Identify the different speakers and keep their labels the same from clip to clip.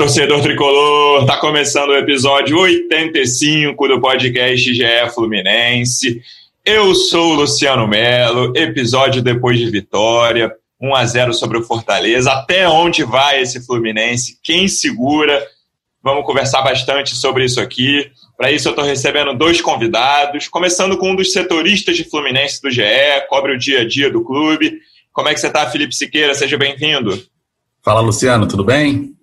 Speaker 1: Torcedor tricolor! Tá começando o episódio 85 do podcast GE Fluminense. Eu sou o Luciano Melo, episódio depois de vitória, 1 a 0 sobre o Fortaleza. Até onde vai esse Fluminense? Quem segura? Vamos conversar bastante sobre isso aqui. Para isso, eu estou recebendo dois convidados, começando com um dos setoristas de Fluminense do GE, cobre o dia a dia do clube. Como é que você está, Felipe Siqueira? Seja bem-vindo.
Speaker 2: Fala, Luciano, tudo bem?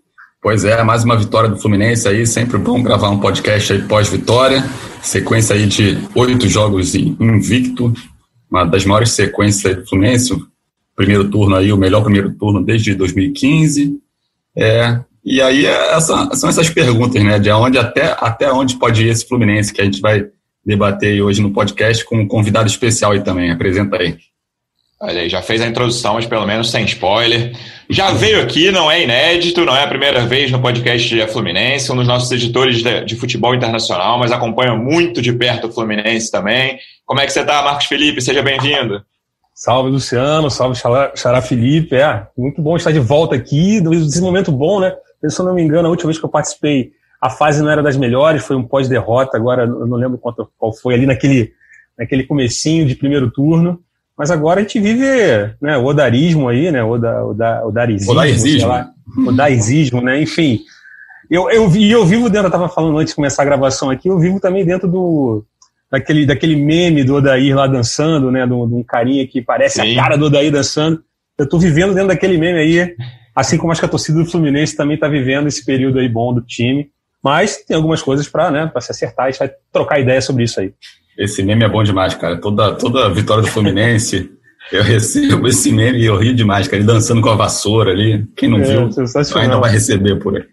Speaker 2: Pois é, mais uma vitória do Fluminense aí, sempre bom gravar um podcast aí pós-vitória, sequência aí de oito jogos invicto, uma das maiores sequências do Fluminense, primeiro turno aí, o melhor primeiro turno desde 2015, é, e aí é essa, são essas perguntas, né, de onde até, até onde pode ir esse Fluminense, que a gente vai debater hoje no podcast com um convidado especial aí também, apresenta aí.
Speaker 1: Olha aí, já fez a introdução, mas pelo menos sem spoiler. Já veio aqui, não é inédito, não é a primeira vez no podcast de Fluminense, um dos nossos editores de, de, futebol internacional, mas acompanha muito de perto o Fluminense também. Como é que você está, Marcos Felipe? Seja bem-vindo.
Speaker 3: Salve, Luciano. Salve, Xará Felipe. É, muito bom estar de volta aqui, nesse momento bom, né? Se eu não me engano, a última vez que eu participei, a fase não era das melhores, foi um pós-derrota, agora eu não lembro qual foi, ali naquele, naquele comecinho de primeiro turno. Mas agora a gente vive né, o odarismo aí, né? O, oda, oda, odarismo,
Speaker 2: odarismo.
Speaker 3: Lá, odarismo, né? Enfim. Eu, eu, e eu vivo dentro, eu estava falando antes de começar a gravação aqui, eu vivo também dentro do, daquele, daquele meme do Odair lá dançando, né? De um carinha que parece Sim. a cara do Odair dançando. Eu estou vivendo dentro daquele meme aí, assim como acho que a torcida do Fluminense também está vivendo esse período aí bom do time. Mas tem algumas coisas para né, se acertar, a gente vai trocar ideia sobre isso aí.
Speaker 2: Esse meme é bom demais, cara. Toda, toda vitória do Fluminense, eu recebo esse meme e eu rio demais, cara. Ele dançando com a vassoura ali. Quem não é, viu, ainda vai receber por aí.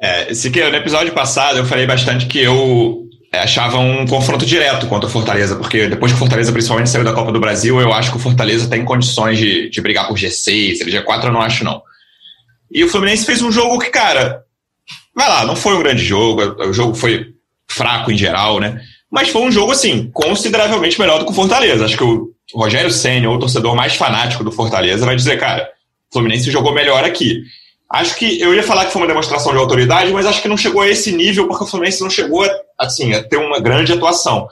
Speaker 1: É, Siqueira, no episódio passado eu falei bastante que eu é, achava um confronto direto contra o Fortaleza, porque depois que o Fortaleza principalmente saiu da Copa do Brasil, eu acho que o Fortaleza tem condições de, de brigar por G6, G4 eu não acho não. E o Fluminense fez um jogo que, cara, vai lá, não foi um grande jogo, o jogo foi fraco em geral, né? Mas foi um jogo, assim, consideravelmente melhor do que o Fortaleza. Acho que o Rogério Senna, o torcedor mais fanático do Fortaleza, vai dizer, cara, o Fluminense jogou melhor aqui. Acho que eu ia falar que foi uma demonstração de autoridade, mas acho que não chegou a esse nível, porque o Fluminense não chegou, assim, a ter uma grande atuação.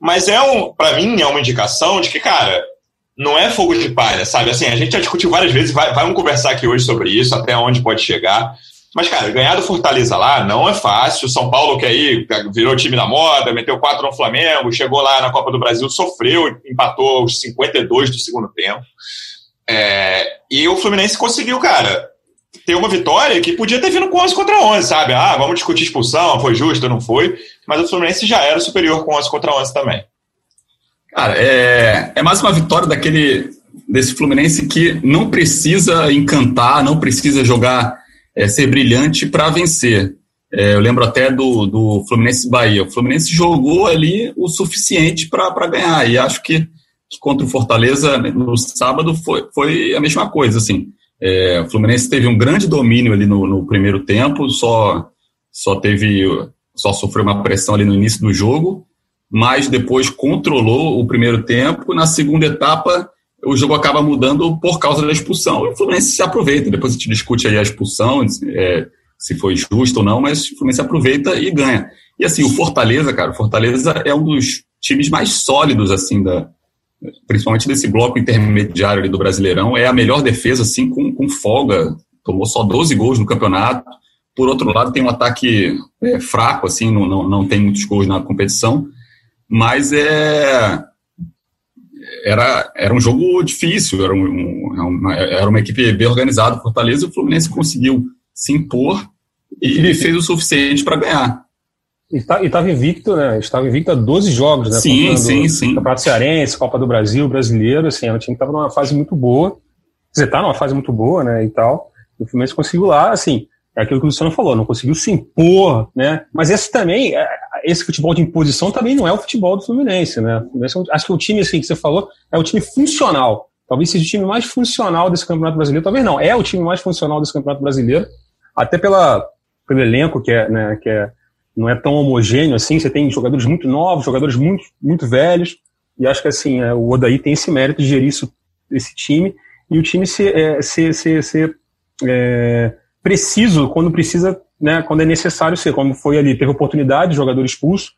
Speaker 1: Mas é um, para mim, é uma indicação de que, cara, não é fogo de palha, sabe? Assim, a gente já discutiu várias vezes, vai, vamos conversar aqui hoje sobre isso, até onde pode chegar. Mas, cara, ganhar do Fortaleza lá não é fácil. São Paulo, que aí virou time da moda, meteu quatro no Flamengo, chegou lá na Copa do Brasil, sofreu, empatou aos 52 do segundo tempo. É, e o Fluminense conseguiu, cara, ter uma vitória que podia ter vindo com 11 contra 11, sabe? Ah, vamos discutir expulsão, foi justo, não foi. Mas o Fluminense já era superior com 11 contra 11 também.
Speaker 2: Cara, é, é mais uma vitória daquele desse Fluminense que não precisa encantar, não precisa jogar é, ser brilhante para vencer. É, eu lembro até do, do Fluminense Bahia. O Fluminense jogou ali o suficiente para ganhar. E acho que, que, contra o Fortaleza no sábado foi, foi a mesma coisa. Assim. É, o Fluminense teve um grande domínio ali no, no, primeiro tempo, só, só teve. só sofreu uma pressão ali no início do jogo, mas depois controlou o primeiro tempo. Na segunda etapa o jogo acaba mudando por causa da expulsão. E o Fluminense se aproveita. Depois a gente discute aí a expulsão, é, se foi justo ou não, mas o Fluminense aproveita e ganha. E assim, o Fortaleza, cara, o Fortaleza é um dos times mais sólidos, assim, da, principalmente desse bloco intermediário ali do Brasileirão. É a melhor defesa, assim, com, com folga. Tomou só 12 gols no campeonato. Por outro lado, tem um ataque é, fraco, assim, não, não, não tem muitos gols na competição. Mas é era, era um jogo difícil, era, um, é uma, era uma equipe bem organizada, Fortaleza, e o Fluminense conseguiu se impor e fez o suficiente para ganhar.
Speaker 3: E tá, estava invicto, né? Estava invicto a 12 jogos, né?
Speaker 2: Sim, sim, sim.
Speaker 3: Campeonato Cearense, Copa do Brasil, Brasileiro, assim, era um time que estava numa fase muito boa. Você tá numa fase muito boa, né, e tal. O Fluminense conseguiu lá, assim, é aquilo que o Luciano falou, não conseguiu se impor, né? Mas esse também, é, esse futebol de imposição também não é o futebol do Fluminense, né? Acho que o time, assim, que você falou, é o time funcional. Talvez seja o time mais funcional desse Campeonato Brasileiro. Talvez não, é o time mais funcional desse Campeonato Brasileiro. Até pela, pelo elenco, que, é, né, que é, não é tão homogêneo assim. Você tem jogadores muito novos, jogadores muito, muito velhos. E acho que assim, é, o Odaí tem esse mérito de gerir isso, esse time. E o time ser, é, ser, ser, ser é, preciso quando precisa, né, quando é necessário ser. Como foi ali, teve oportunidade, jogador expulso.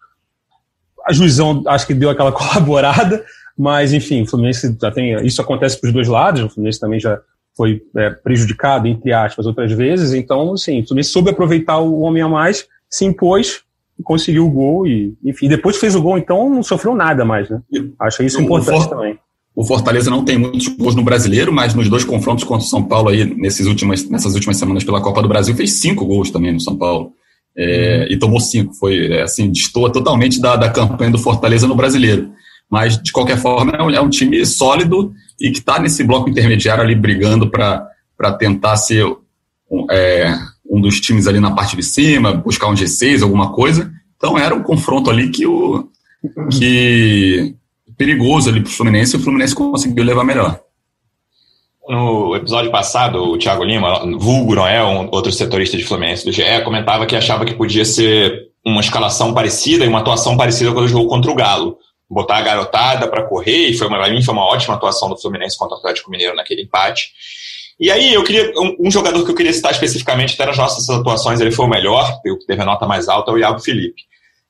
Speaker 3: A juizão acho que deu aquela colaborada, mas enfim, o Fluminense já tem. Isso acontece para os dois lados, o Fluminense também já foi é, prejudicado, entre aspas, outras vezes. Então, assim, o Fluminense soube aproveitar o homem a mais, se impôs, conseguiu o gol e, enfim, depois fez o gol, então não sofreu nada mais, né? Acho isso importante também.
Speaker 2: O Fortaleza não tem muitos gols no brasileiro, mas nos dois confrontos contra o São Paulo aí, nesses últimas, nessas últimas semanas pela Copa do Brasil, fez cinco gols também no São Paulo. É, uhum. E tomou cinco. Foi, é, assim, destoa totalmente da, da campanha do Fortaleza no brasileiro. Mas, de qualquer forma, é um, é um time sólido e que está nesse bloco intermediário ali brigando para tentar ser é, um dos times ali na parte de cima, buscar um G6, alguma coisa. Então, era um confronto ali que o. Que, perigoso ali para o Fluminense e o Fluminense conseguiu levar melhor.
Speaker 1: No episódio passado, o Thiago Lima, vulgo, não é? Um outro setorista de Fluminense do GE, comentava que achava que podia ser uma escalação parecida e uma atuação parecida quando jogou contra o Galo. Botar a garotada para correr, e foi uma, mim foi uma ótima atuação do Fluminense contra o Atlético Mineiro naquele empate. E aí, eu queria. Um, um, jogador que eu queria citar especificamente, até nas nossas atuações, ele foi o melhor, que teve a nota mais alta, é o Iago Felipe.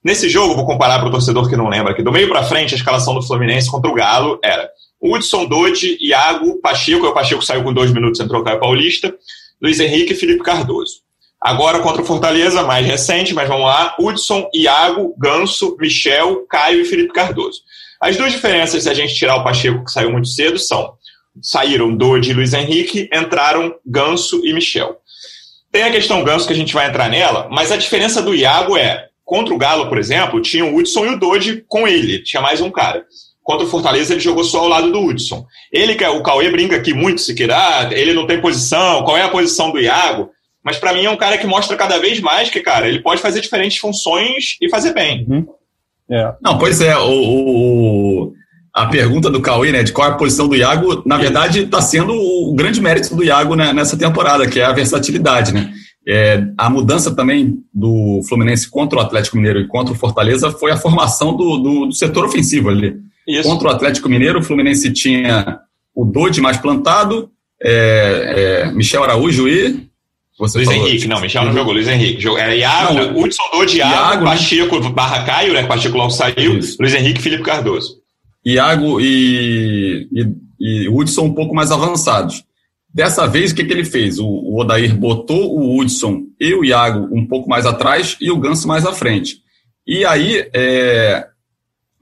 Speaker 1: Nesse jogo, vou comparar para o torcedor que não lembra, que do meio para frente, a escalação do Fluminense contra o Galo era Hudson, Dodi, Iago, Pacheco, o Pacheco saiu com dois minutos, entrou o Caio Paulista, Luiz Henrique e Felipe Cardoso. Agora contra o Fortaleza, mais recente, mas vamos lá, Hudson, Iago, Ganso, Michel, Caio e Felipe Cardoso. As duas diferenças, se a gente tirar o Pacheco, que saiu muito cedo, são saíram Dodi e Luiz Henrique, entraram Ganso e Michel. Tem a questão Ganso que a gente vai entrar nela, mas a diferença do Iago é Contra o Galo, por exemplo, tinha o Hudson e o Dodge com ele, tinha mais um cara. Contra o Fortaleza, ele jogou só ao lado do Hudson. Ele, o Cauê brinca aqui muito, se queira, ah, ele não tem posição, qual é a posição do Iago? Mas para mim é um cara que mostra cada vez mais que, cara, ele pode fazer diferentes funções e fazer bem. Uhum.
Speaker 2: É. Não, pois é, o, o, a pergunta do Cauê, né, de qual é a posição do Iago, na verdade, está sendo o grande mérito do Iago né, nessa temporada, que é a versatilidade, né? É, a mudança também do Fluminense contra o Atlético Mineiro e contra o Fortaleza foi a formação do, do, do setor ofensivo ali. Isso. Contra o Atlético Mineiro, o Fluminense tinha o Dodi mais plantado, é, é, Michel Araújo e.
Speaker 1: Você Luiz falou, Henrique, não, Michel não jogou, Luiz Henrique. Era Iago, não, Hudson Dodi, Iago, Iago, Pacheco, barra Caio, né? Pacheco logo saiu, Isso. Luiz Henrique e Felipe Cardoso.
Speaker 2: Iago e, e, e Hudson um pouco mais avançados. Dessa vez, o que, que ele fez? O, o Odair botou o Hudson e o Iago um pouco mais atrás e o Ganso mais à frente. E aí, é,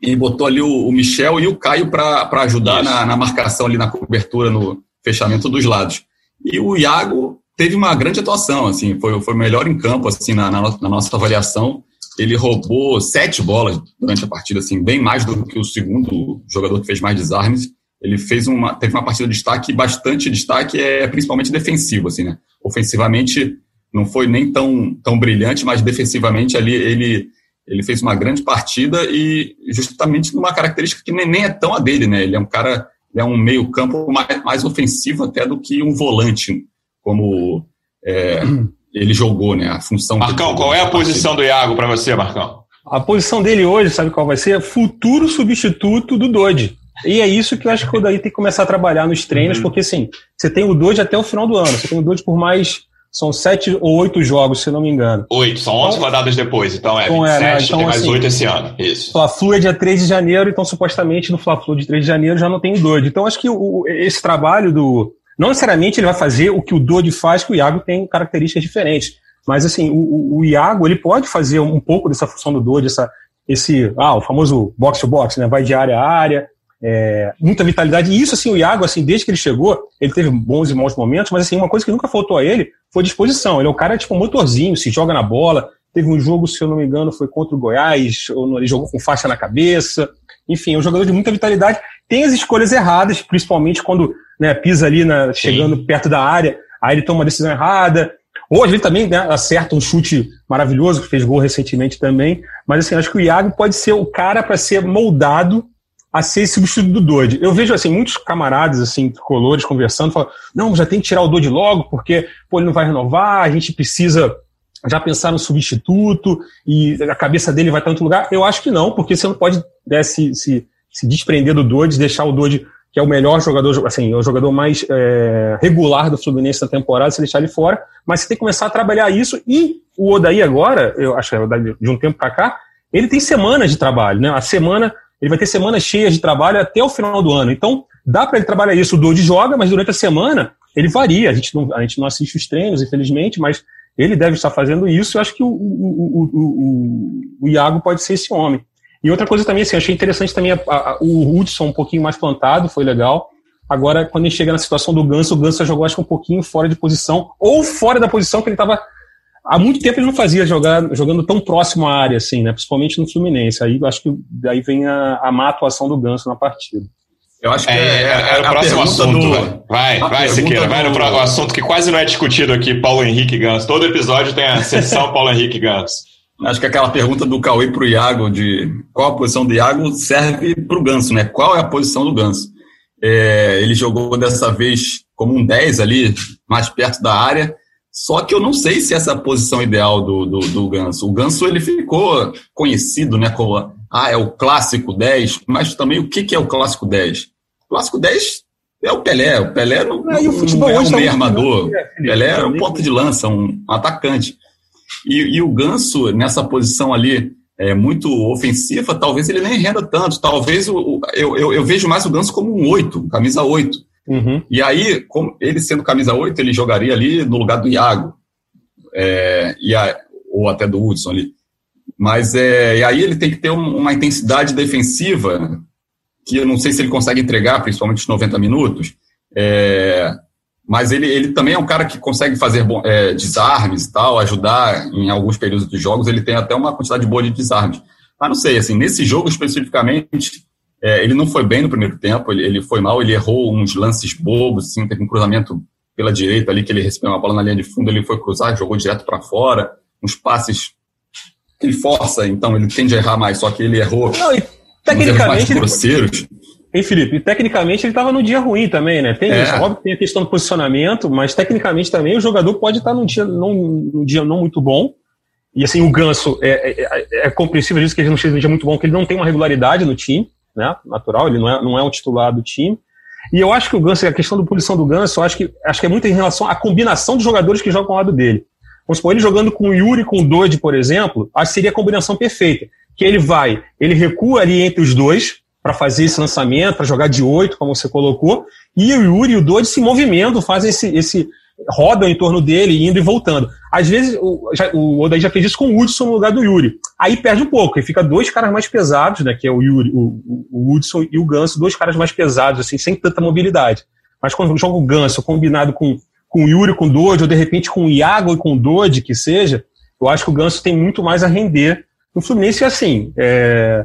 Speaker 2: ele botou ali o, o, Michel e o Caio para ajudar na, na, marcação, ali na cobertura, no fechamento dos lados. E o Iago teve uma grande atuação, assim, foi, foi melhor em campo, assim, na, na, na nossa avaliação. Ele roubou sete bolas durante a partida, assim, bem mais do que o segundo jogador que fez mais desarmes ele fez uma, teve uma partida de destaque, bastante destaque, é principalmente defensivo, assim, né? Ofensivamente não foi nem tão, tão brilhante, mas defensivamente ali ele, ele fez uma grande partida e justamente numa característica que nem, nem é tão a dele, né? Ele é um cara, é um meio campo mais, mais ofensivo até do que um volante, como é, ele jogou, né? A função.
Speaker 1: Marcão, qual é a posição do Iago para você, Marcão?
Speaker 3: A posição dele hoje, sabe qual vai ser? Futuro substituto do Dodge. E é isso que eu acho que o Daí tem que começar a trabalhar nos treinos, uhum. porque assim, você tem o Dodge até o final do ano, você tem o Dodge por mais. São sete ou oito jogos, se não me engano.
Speaker 1: Oito, são onze então, rodadas depois, então é. Então, é, né? então, tem mais assim, oito esse ano. Isso.
Speaker 3: Fla-Flu é dia 3 de janeiro, então supostamente no Fla-Flu de 3 de janeiro já não tem o Dodge. Então acho que o, esse trabalho do. Não necessariamente ele vai fazer o que o Dodge faz, que o Iago tem características diferentes. Mas assim, o, o, Iago ele pode fazer um pouco dessa função do Dodge, essa, esse, ah, o famoso box-to-box, né? Vai de área a área, é, muita vitalidade. E isso, assim, o Iago, assim, desde que ele chegou, ele teve bons e maus momentos, mas assim, uma coisa que nunca faltou a ele foi disposição. Ele é um cara, tipo, um motorzinho, se joga na bola. Teve um jogo, se eu não me engano, foi contra o Goiás, ele jogou com faixa na cabeça. Enfim, é um jogador de muita vitalidade. Tem as escolhas erradas, principalmente quando né, pisa ali na, chegando Sim. perto da área, aí ele toma uma decisão errada, ou às vezes também né, acerta um chute maravilhoso, que fez gol recentemente também, mas assim, acho que o Iago pode ser o cara para ser moldado a ser substituto do Dodge. Eu vejo assim muitos camaradas assim colores conversando, falando: "Não, já tem que tirar o Dodge logo, porque pô, ele não vai renovar, a gente precisa já pensar no substituto e a cabeça dele vai em outro lugar". Eu acho que não, porque você não pode né, se, se, se desprender do Dodge, deixar o Dodge que é o melhor jogador, assim, é o jogador mais é, regular do Fluminense na temporada, se deixar ele fora, mas você tem que começar a trabalhar isso, e o Odaí agora, eu acho que é de um tempo para cá, ele tem semanas de trabalho, né, a semana ele vai ter semanas cheias de trabalho até o final do ano. Então, dá para ele trabalhar isso. O Dodi joga, mas durante a semana ele varia. A gente não, a gente não assiste os treinos, infelizmente, mas ele deve estar fazendo isso. Eu acho que o, o, o, o, Iago pode ser esse homem. E outra coisa também, assim, achei interessante também a, a, o Hudson um pouquinho mais plantado, foi legal. Agora, quando ele chega na situação do Ganso, o Ganso jogou acho que um pouquinho fora de posição, ou fora da posição que ele estava há muito tempo ele não fazia jogar jogando tão próximo à área, assim, né? Principalmente no Fluminense. Aí acho que daí vem a, a má atuação do Ganso na partida.
Speaker 1: Eu acho que é, é, é, é o próximo assunto. Do... Vai, vai, Siqueira, vai no próximo assunto que quase não é discutido aqui, Paulo Henrique Ganso. Todo episódio tem a sessão Paulo Henrique Ganso.
Speaker 2: Acho que aquela pergunta do Cauê para o Iago, de qual a posição do Iago, serve para o Ganso, né? Qual é a posição do Ganso? É, ele jogou dessa vez como um 10 ali, mais perto da área, só que eu não sei se essa é a posição ideal do, do, do Ganso. O Ganso ele ficou conhecido né, como ah, é o clássico 10, mas também o que, que é o clássico 10? O clássico 10 é o Pelé. O Pelé não, é, não, não é um meio armador. Né, Pelé é um ponto de lança, um atacante. E, e o Ganso, nessa posição ali, é, muito ofensiva, talvez ele nem renda tanto. Talvez o, eu, eu, eu, vejo mais o Ganso como um 8, camisa 8. Uhum. E aí, ele sendo camisa 8, ele jogaria ali no lugar do Iago, é, e a, ou até do Hudson ali. Mas é, e aí ele tem que ter um, uma intensidade defensiva que eu não sei se ele consegue entregar, principalmente os 90 minutos. É, mas ele, ele também é um cara que consegue fazer é, desarmes e tal, ajudar em alguns períodos de jogos. Ele tem até uma quantidade boa de desarmes. Mas não sei, assim, nesse jogo especificamente, é, ele não foi bem no primeiro tempo, ele, ele, foi mal, ele errou uns lances bobos, assim, teve um cruzamento pela direita ali, que ele recebeu uma bola na linha de fundo, ele foi cruzar, jogou direto para fora, uns passes que ele força, então ele tende a errar mais, só que ele errou. Não, e
Speaker 3: tecnicamente. grosseiros. Ei, Felipe, e tecnicamente ele estava no dia ruim também, né? Tem é. isso, óbvio que tem a questão do posicionamento, mas tecnicamente também o jogador pode estar num dia, num, num dia não muito bom. E assim, o Ganso é, é, é, é compreensível disso que ele não esteja num dia muito bom, que ele não tem uma regularidade no time né? Natural, ele não é, não é um titular do time. E eu acho que o Ganso, a questão da posição do Ganso, eu acho que, acho que é muito em relação à combinação de jogadores que jogam ao lado dele. Vamos supor, ele jogando com o Yuri com o Dodge, por exemplo, acho que seria a combinação perfeita. Que ele vai, ele recua ali entre os dois para fazer esse lançamento, para jogar de oito, como você colocou, e o Yuri e o Dodge se movimentam, fazem esse, esse, rodam em torno dele, indo e voltando. Às vezes, o, já, o já fez isso com o Hudson no lugar do Yuri. Aí perde um pouco, e fica dois caras mais pesados, né, que é o Yuri, o, o Hudson e o Ganso, dois caras mais pesados, assim, sem tanta mobilidade. Mas quando joga o Ganso combinado com, com o Yuri, com o Dodge, ou de repente com o Iago e com o Dodge, que seja, eu acho que o Ganso tem muito mais a render no Fluminense, assim, é,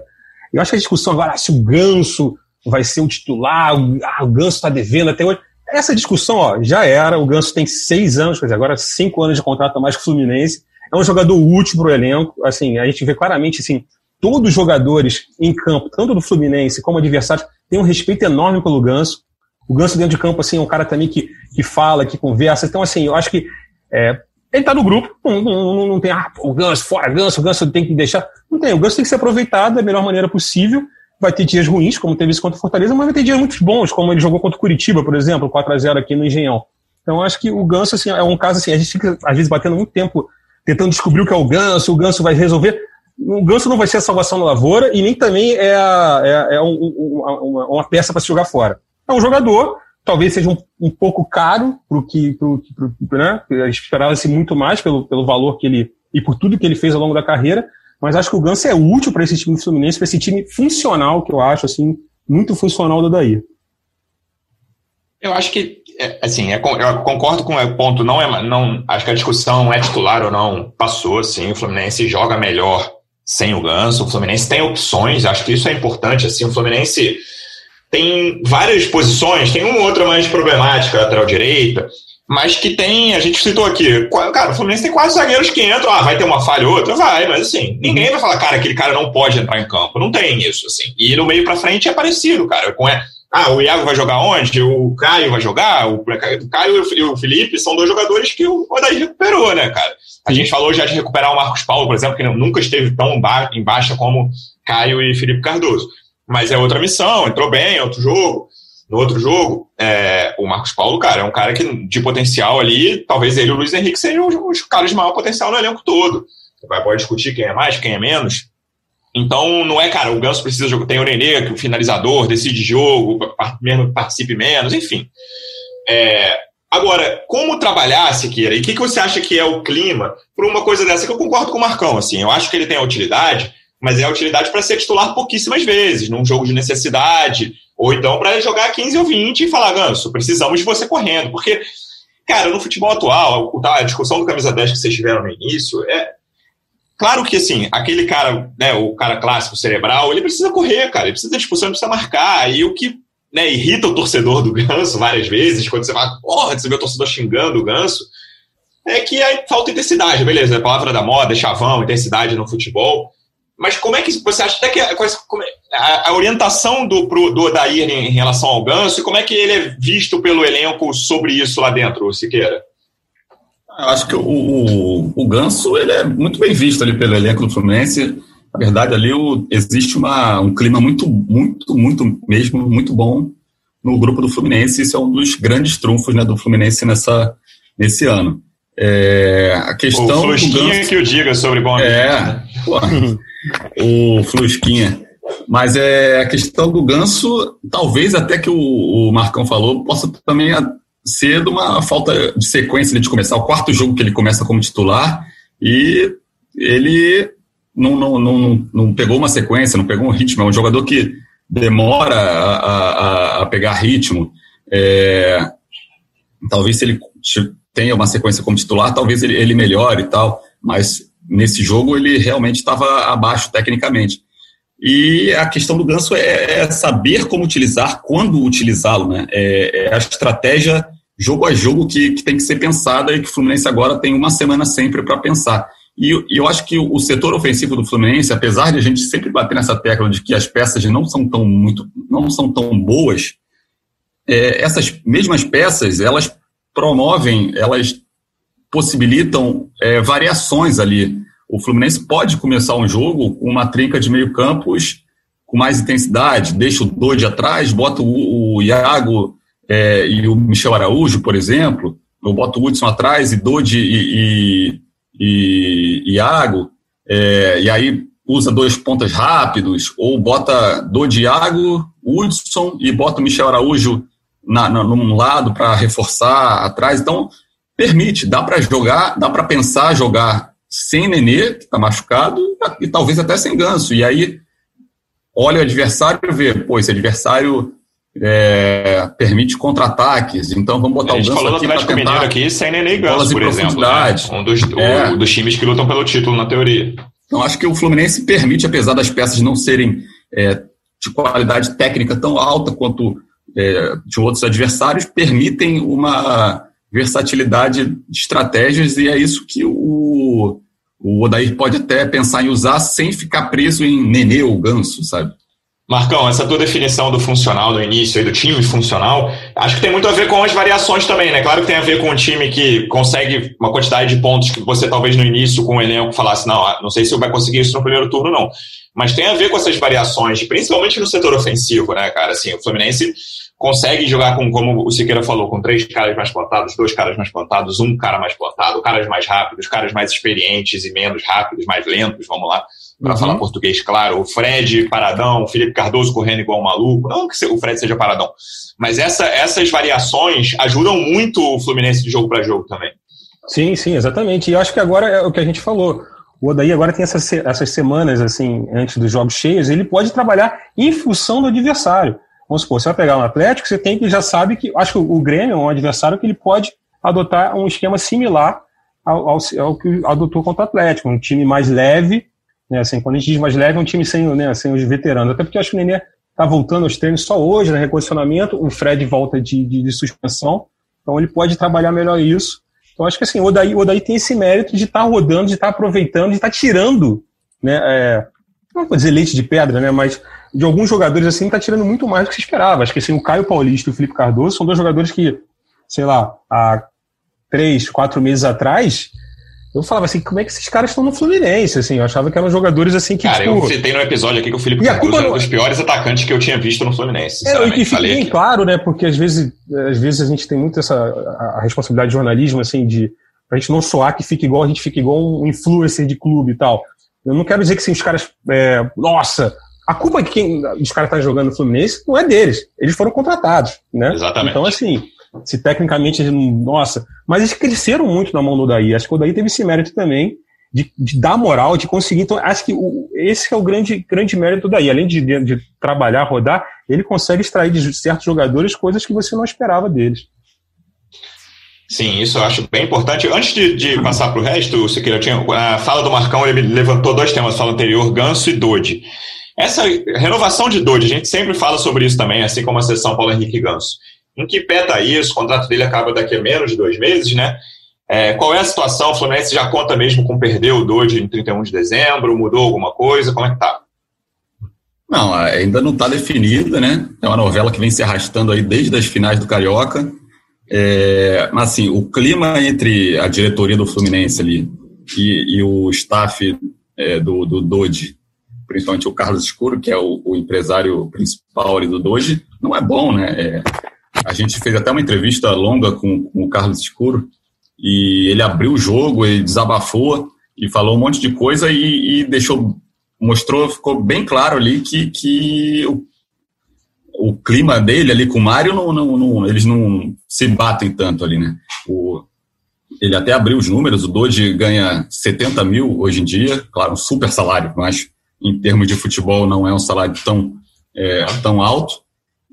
Speaker 3: eu acho que a discussão agora, ah, se o Ganso vai ser o titular, o, ah, o Ganso está devendo até hoje, essa discussão ó, já era. O Ganso tem seis anos, quer dizer, agora cinco anos de contrato a mais que o Fluminense. É um jogador útil para o elenco. Assim, a gente vê claramente assim, todos os jogadores em campo, tanto do Fluminense como adversários, têm um respeito enorme pelo Ganso. O Ganso dentro de campo assim, é um cara também que, que fala, que conversa. Então, assim, eu acho que é, ele está no grupo, não, não, não tem ah, o Ganso, fora Ganso, o Ganso tem que deixar. Não tem, o Ganso tem que ser aproveitado da melhor maneira possível vai ter dias ruins, como teve isso contra o Fortaleza, mas vai ter dias muito bons, como ele jogou contra o Curitiba, por exemplo, 4 a 0 aqui no Engenhão. Então, acho que o Ganso assim, é um caso assim, a gente fica, às vezes, batendo muito tempo tentando descobrir o que é o Ganso, o Ganso vai resolver. O Ganso não vai ser a salvação da lavoura e nem também é, a, é, é um, um, uma, uma, peça para se jogar fora. É um jogador, talvez seja um, um pouco caro para o que, pro, pro, né? esperava-se muito mais pelo, pelo valor que ele e por tudo que ele fez ao longo da carreira, mas acho que o Ganso é útil para esse time do Fluminense, para esse time funcional, que eu acho, assim, muito funcional do Daí.
Speaker 1: Eu acho que, é, assim, é, eu concordo com o ponto, não é, não, acho que a discussão é titular ou não, passou, assim, o Fluminense joga melhor sem o Ganso, o Fluminense tem opções, acho que isso é importante, assim, o Fluminense tem várias posições, tem uma ou outra mais problemática, lateral direita, mas que tem, a gente citou aqui, cara, o Fluminense tem quase zagueiros que entram, ah, vai ter uma falha ou outra, vai, mas assim, ninguém vai falar, cara, aquele cara não pode entrar em campo, não tem isso, assim. E no meio pra frente é parecido, cara, com é, ah, o Iago vai jogar onde? O Caio vai jogar? O Caio e o Felipe são dois jogadores que o Odair recuperou, né, cara? A gente falou já de recuperar o Marcos Paulo, por exemplo, que nunca esteve tão em baixa como Caio e Felipe Cardoso. Mas é outra missão, entrou bem, outro jogo. No outro jogo, é, o Marcos Paulo, cara, é um cara que de potencial ali, talvez ele e o Luiz Henrique sejam os, caras de maior potencial no elenco todo. Você vai, pode discutir quem é mais, quem é menos, então, não é, cara, o Ganso precisa jogar. Tem o Nenê, que é o finalizador, decide jogo, mesmo participe menos, enfim. É, agora, como trabalhar, Siqueira? E o que, que você acha que é o clima para uma coisa dessa? Que eu concordo com o Marcão, assim. Eu acho que ele tem a utilidade, mas é a utilidade para ser titular pouquíssimas vezes, num jogo de necessidade, ou então para jogar 15 ou 20 e falar, Ganso, precisamos de você correndo. Porque, cara, no futebol atual, a discussão do camisa 10 que vocês tiveram no início é Claro que, assim, aquele cara, né, o cara clássico cerebral, ele precisa correr, cara, ele precisa ter discussão, ele precisa marcar. E o que né, irrita o torcedor do Ganso várias vezes, quando você fala, porra, você vê o torcedor xingando o Ganso, é que aí falta intensidade, beleza, é a palavra da moda, é chavão, intensidade no futebol. Mas como é que você acha até que a, a, a orientação do, pro, do Odair em, em relação ao Ganso e como é que ele é visto pelo elenco sobre isso lá dentro, Siqueira?
Speaker 2: Eu acho que o, o, o, Ganso ele é muito bem visto ali pelo elenco do Fluminense. Na verdade, ali o, existe uma, um clima muito, muito, muito mesmo, muito bom no grupo do Fluminense. Isso é um dos grandes trunfos né, do Fluminense nessa, nesse ano. É, a questão.
Speaker 1: O Flusquinha Ganso, que eu diga sobre bom
Speaker 2: É, pô, o Flusquinha. Mas é a questão do Ganso, talvez até que o, o Marcão falou, possa também cedo uma falta de sequência de começar. O quarto jogo que ele começa como titular e ele não, não, não, não pegou uma sequência, não pegou um ritmo. É um jogador que demora a, a, a pegar ritmo. É, talvez se ele tenha uma sequência como titular, talvez ele, ele melhore e tal, mas nesse jogo ele realmente estava abaixo tecnicamente. E a questão do ganso é, é saber como utilizar, quando utilizá-lo, né? É, é, a estratégia jogo a jogo que, que tem que ser pensada e que o Fluminense agora tem uma semana sempre para pensar. E, eu acho que o, o, setor ofensivo do Fluminense, apesar de a gente sempre bater nessa tecla de que as peças não são tão muito, não são tão boas, é, essas mesmas peças elas promovem, elas possibilitam é, variações ali. O Fluminense pode começar um jogo com uma trinca de meio campos com mais intensidade, deixa o Dodge atrás, bota o, o Iago é, e o Michel Araújo, por exemplo, eu boto o Hudson atrás e Dodi e, e, e Iago, é, e aí usa dois pontas rápidos, ou bota Dodi Iago, Hudson e bota o Michel Araújo na, na, num lado para reforçar atrás. Então, permite, dá para jogar, dá para pensar jogar sem Nenê, que está machucado, e talvez até sem ganso. E aí, olha o adversário e vê, pô, esse adversário é, permite contra-ataques. Então vamos botar
Speaker 1: o Ganso falou aqui Atlético Mineiro aqui sem Nenê e Ganso, por exemplo. Né? Um dos, é. o, dos times que lutam pelo título, na teoria.
Speaker 2: Então acho que o Fluminense permite, apesar das peças não serem é, de qualidade técnica tão alta quanto é, de outros adversários, permitem uma versatilidade de estratégias e é isso que o, o Odair pode até pensar em usar sem ficar preso em Nenê ou Ganso, sabe?
Speaker 1: Marcão, essa tua definição do funcional no início e do time funcional, acho que tem muito a ver com as variações também, né? Claro que tem a ver com um time que consegue uma quantidade de pontos que você talvez no início com o elenco falasse, não, ah, não sei se vai conseguir isso no primeiro turno, não. Mas tem a ver com essas variações, principalmente no setor ofensivo, né, cara? Assim, o Fluminense consegue jogar com, como o Siqueira falou, com três caras mais plantados, dois caras mais plantados, um cara mais plantado, caras mais rápidos, caras mais experientes e menos rápidos, mais lentos, vamos lá para uhum. falar português, claro. O Fred paradão, o Felipe Cardoso correndo igual um maluco. Não que o Fred seja paradão. Mas essa, essas variações ajudam muito o Fluminense de jogo para jogo também.
Speaker 3: Sim, sim, exatamente. E eu acho que agora é o que a gente falou. O Odaí agora tem essas, essas semanas, assim, antes dos jogos cheios, ele pode trabalhar em função do adversário. Vamos supor, você vai pegar um Atlético, você tem que já sabe que. Acho que o Grêmio é um adversário que ele pode adotar um esquema similar ao, ao, ao que adotou contra o Atlético. Um time mais leve, né, assim, quando a gente diz mais leve, é um time sem, né, sem os veteranos. Até porque eu acho que o Nenê está voltando aos treinos só hoje, no né, recondicionamento, o Fred volta de, de, de, suspensão, então ele pode trabalhar melhor isso. Então acho que assim, o Odaí, o Odaí tem esse mérito de estar tá rodando, de estar tá aproveitando, de estar tá tirando, né, é, não vou dizer leite de pedra, né, mas de alguns jogadores assim, está tirando muito mais do que se esperava. Acho que assim, o Caio Paulista e o Felipe Cardoso são dois jogadores que, sei lá, há três, quatro meses atrás, eu falava assim, como é que esses caras estão no Fluminense? Assim, eu achava que eram jogadores assim que.
Speaker 1: Cara, tipo... eu citei no episódio aqui que o Felipe Cardoso era um dos piores atacantes que eu tinha visto no Fluminense.
Speaker 3: É, e que fique bem claro, né? Porque às vezes, às vezes a gente tem muito essa a responsabilidade de jornalismo, assim, de pra gente não soar que fica igual, a gente fica igual um influencer de clube e tal. Eu não quero dizer que assim, os caras. É, nossa, a culpa de quem os caras estão tá jogando no Fluminense não é deles. Eles foram contratados, né?
Speaker 1: Exatamente.
Speaker 3: Então, assim se tecnicamente, nossa, mas eles cresceram muito na mão do Daí. Acho que o Daí teve esse mérito também de, de dar moral, de conseguir. Então, acho que o, esse é o grande, grande mérito daí. Além de, de, de, trabalhar, rodar, ele consegue extrair de certos jogadores coisas que você não esperava deles.
Speaker 1: Sim, isso eu acho bem importante. Antes de, de passar para o resto, Siqueira, eu tinha a fala do Marcão, ele levantou dois temas na fala anterior, Ganso e Dodi. Essa renovação de Dodi, a gente sempre fala sobre isso também, assim como a sessão Paulo Henrique Ganso. Em que pé está isso? O contrato dele acaba daqui a menos de dois meses, né? É, qual é a situação? O Fluminense já conta mesmo com perder o Dodge em 31 de dezembro? Mudou alguma coisa? Como é que tá?
Speaker 2: Não, ainda não está definida, né? É uma novela que vem se arrastando aí desde as finais do Carioca. É, mas assim, o clima entre a diretoria do Fluminense ali e, e o staff é, do, do Dodge, principalmente o Carlos Escuro, que é o, o empresário principal ali do Dodge, não é bom, né? É, a gente fez até uma entrevista longa com, com o Carlos Escuro e ele abriu o jogo, ele desabafou e falou um monte de coisa e, e deixou, mostrou, ficou bem claro ali que, que o, o clima dele ali com o Mário, não, não, não, eles não se batem tanto ali, né? O, ele até abriu os números, o Doge ganha 70 mil hoje em dia, claro, um super salário, mas em termos de futebol não é um salário tão, é, tão alto.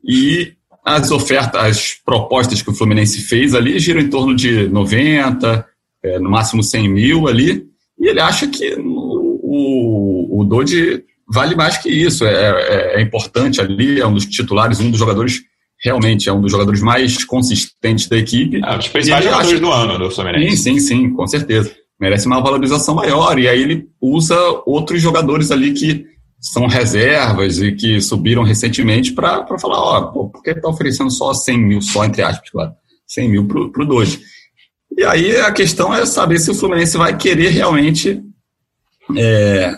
Speaker 2: E as ofertas, as propostas que o Fluminense fez ali giram em torno de 90, é, no máximo 100 mil ali, e ele acha que o, o, Dodi vale mais que isso, é, é, é, importante ali, é um dos titulares, um dos jogadores, realmente, é um dos jogadores mais consistentes da equipe.
Speaker 1: É, um dos principais jogadores acha... do ano do Fluminense.
Speaker 2: Sim, sim, sim, com certeza. Merece uma valorização maior, e aí ele usa outros jogadores ali que são reservas e que subiram recentemente para falar, ó, pô, por que está oferecendo só 100 mil, só entre aspas, claro, 100 mil para o Doge? E aí a questão é saber se o Fluminense vai querer realmente é,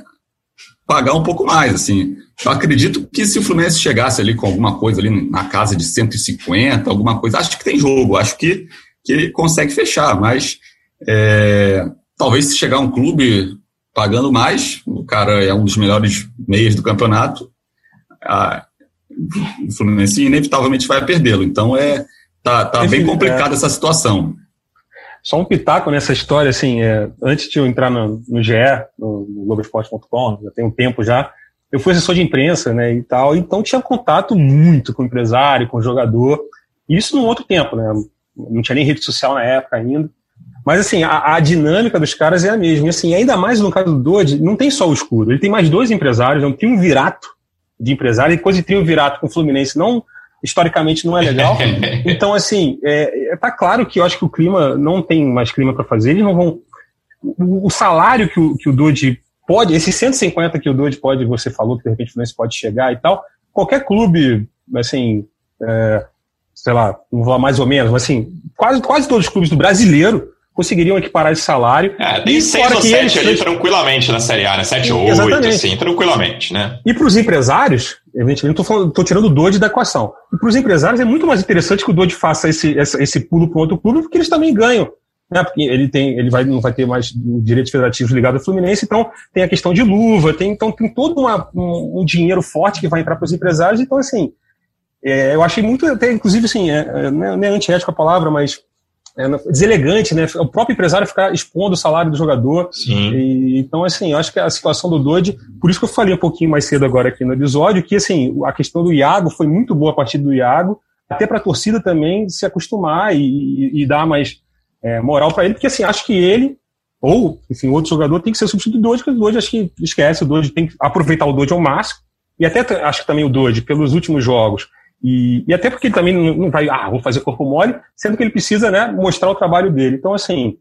Speaker 2: pagar um pouco mais, assim. Eu acredito que se o Fluminense chegasse ali com alguma coisa ali na casa de 150, alguma coisa, acho que tem jogo, acho que, que ele consegue fechar, mas é, talvez se chegar um clube pagando mais, o cara é um dos melhores meias do campeonato, a, o Fluminense inevitavelmente vai perdê-lo. Então é tá, tá bem complicada é, essa situação.
Speaker 3: Só um pitaco nessa história, assim, é, antes de eu entrar no, no GE, no, no Globoesporte.com, já tem um tempo já, eu fui assessor de imprensa, né, e tal, então tinha contato muito com o empresário, com o jogador, isso num outro tempo, né, não tinha nem rede social na época ainda, mas assim, a, a, dinâmica dos caras é a mesma. E assim, ainda mais no caso do Dodge, não tem só o escuro. Ele tem mais dois empresários, tem um virato de empresário, e coisa de um virato com o Fluminense não historicamente não é legal. Então, assim, é, é, tá claro que eu acho que o clima não tem mais clima para fazer, eles não vão. O, o, salário que o, que o Dodge pode, esses 150 que o Dodge pode, você falou que de repente o Fluminense pode chegar e tal, qualquer clube, assim, é, sei lá, não vou mais ou menos, mas assim, quase, quase todos os clubes do brasileiro conseguiriam equiparar esse salário.
Speaker 1: É, tem 6 ou 7 ali tranquilamente na Série A, né? 7 ou 8, assim, tranquilamente, né?
Speaker 3: E para os empresários, evidentemente, estou tirando o Dodge da equação. E para os empresários é muito mais interessante que o Dodge faça esse, esse, esse pulo para outro clube, porque eles também ganham. Né? Porque ele, tem, ele vai, não vai ter mais direitos federativos ligados ao Fluminense, então tem a questão de luva, tem, então tem todo uma, um, um dinheiro forte que vai entrar para os empresários. Então, assim, é, eu achei muito, até, inclusive, assim, é, é, não é antiético a palavra, mas é, deselegante, né? O próprio empresário ficar expondo o salário do jogador.
Speaker 1: Sim.
Speaker 3: E, então, assim, eu acho que a situação do Dodge, por isso que eu falei um pouquinho mais cedo agora aqui no episódio, que assim, a questão do Iago foi muito boa a partir do Iago, até para a torcida também se acostumar e, e, e dar mais é, moral para ele, porque assim, acho que ele, ou, enfim, outro jogador tem que ser substituído do Dodge, porque o Dodge acho que esquece, o Dodge tem que aproveitar o Dodge ao máximo, e até acho que também o Dodge, pelos últimos jogos, e, e até porque ele também não, vai, ah, vou fazer corpo mole, sendo que ele precisa né, mostrar o trabalho dele. Então, assim,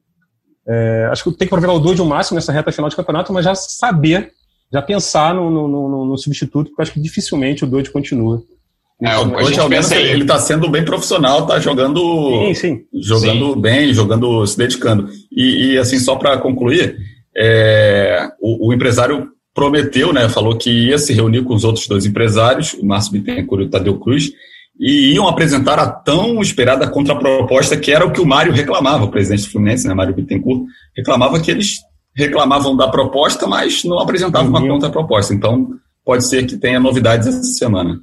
Speaker 3: é, acho que tem que aproveitar o o máximo nessa reta final de campeonato, mas já saber, já pensar no, no, no, no substituto, porque acho que dificilmente o Dodge continua.
Speaker 2: É, hoje, ao menos, ele está sendo bem profissional, está jogando, sim, sim. jogando sim. bem, jogando, se dedicando. E, e assim, só para concluir, é, o, o, empresário prometeu, né, falou que ia se reunir com os outros dois empresários, o Márcio Bittencourt e o Tadeu Cruz, e iam apresentar a tão esperada contraproposta que era o que o Mário reclamava, o presidente do Fluminense, né, Mário Bittencourt, reclamava que eles reclamavam da proposta, mas não apresentavam uhum. uma contraproposta. Então, pode ser que tenha novidades essa semana.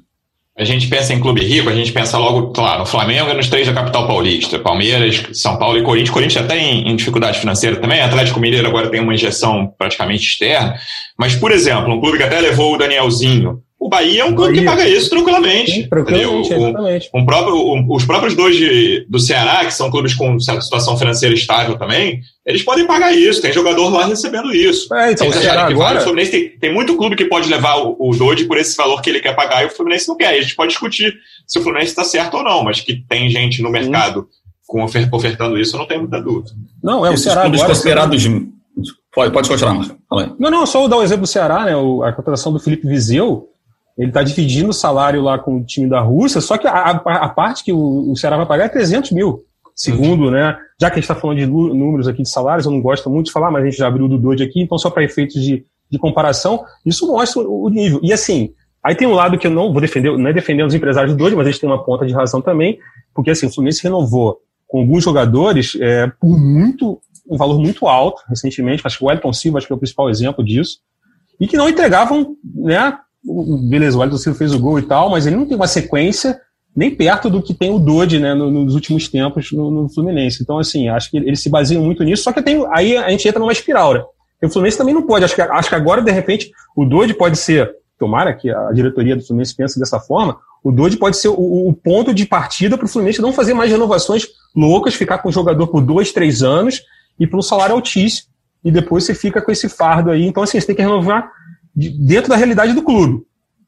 Speaker 1: A gente pensa em clube rico, a gente pensa logo, claro, no Flamengo e nos três da capital paulista, Palmeiras, São Paulo e Corinthians. Corinthians até em, em dificuldade financeira também, Atlético Mineiro agora tem uma injeção praticamente externa. Mas, por exemplo, um clube que até levou o Danielzinho o Bahia é um clube que paga isso tranquilamente. Sim, tranquilamente o, um próprio, um, os próprios dois de, do Ceará, que são clubes com certa situação financeira estável também, eles podem pagar isso. Tem jogador lá recebendo isso. É, então, o Ceará agora... Vale, o Fluminense tem, tem, muito clube que pode levar o, o por esse valor que ele quer pagar e o Fluminense não quer. a gente pode discutir se o Fluminense está certo ou não, mas que tem gente no mercado com ofer ofertando isso, eu não tenho muita dúvida.
Speaker 3: Não, é o Ceará
Speaker 2: agora... considerados... Pode, pode continuar, Marcos.
Speaker 3: Não, não, só dar o um exemplo do Ceará, né? a contratação do Felipe Viseu ele está dividindo o salário lá com o time da Rússia, só que a, a, a parte que o, o, Ceará vai pagar é 300 mil, segundo, né? Já que a gente está falando de números aqui de salários, eu não gosto muito de falar, mas a gente já abriu do Dodge aqui, então só para efeitos de, de comparação, isso mostra o, nível. E assim, aí tem um lado que eu não vou defender, não é defender os empresários do Dodge, mas a gente tem uma ponta de razão também, porque assim, o Fluminense renovou com alguns jogadores é, por muito, um valor muito alto recentemente, acho que o Wellington Silva acho que é o principal exemplo disso, e que não entregavam, né, beleza, o Alisson Silva fez o gol e tal, mas ele não tem uma sequência nem perto do que tem o Dodge né, nos últimos tempos no, no, Fluminense. Então, assim, acho que eles se baseiam muito nisso, só que tem, aí a gente entra numa espiral, né? o Fluminense também não pode, acho que, acho que agora, de repente, o Dodge pode ser, tomara que a diretoria do Fluminense pense dessa forma, o Dodge pode ser o, o ponto de partida para o Fluminense não fazer mais renovações loucas, ficar com o jogador por dois, três anos e por um salário altíssimo, e depois você fica com esse fardo aí. Então, assim, você tem que renovar dentro da realidade do clube.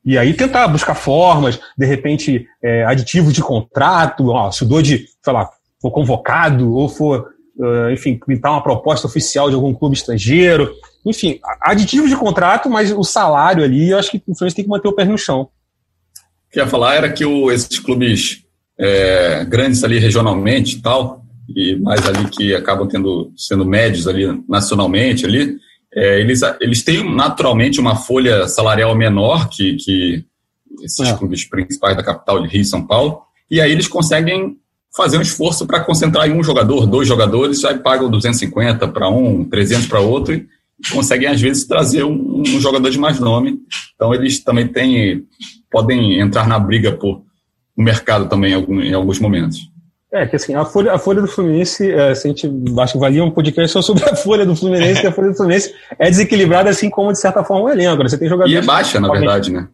Speaker 3: E aí tentar buscar formas, de repente, é, aditivos de contrato, ó, se o Dodi, sei lá, for convocado ou for, uh, enfim, pintar uma proposta oficial de algum clube estrangeiro. Enfim, aditivos de contrato, mas o salário ali, eu acho que o Fluminense tem que manter o pé no chão.
Speaker 2: O que eu ia falar era que o, esses clubes é, grandes ali regionalmente e tal, e mais ali que acabam tendo, sendo médios ali nacionalmente ali, é, eles, eles têm naturalmente uma folha salarial menor que, que esses é. clubes principais da capital de Rio e São Paulo, e aí eles conseguem fazer um esforço para concentrar em um jogador, dois jogadores, aí pagam 250 para um, 300 para outro, e conseguem às vezes trazer um, um, jogador de mais nome. Então eles também têm, podem entrar na briga por no mercado também em, em alguns momentos.
Speaker 3: É, que assim, a folha, a folha do Fluminense, é, se a gente acho que valia um podcast só sobre a folha do Fluminense, que a folha do Fluminense é desequilibrada assim como, de certa forma, o elenco. Você tem jogadores.
Speaker 2: E é baixa, na verdade, né?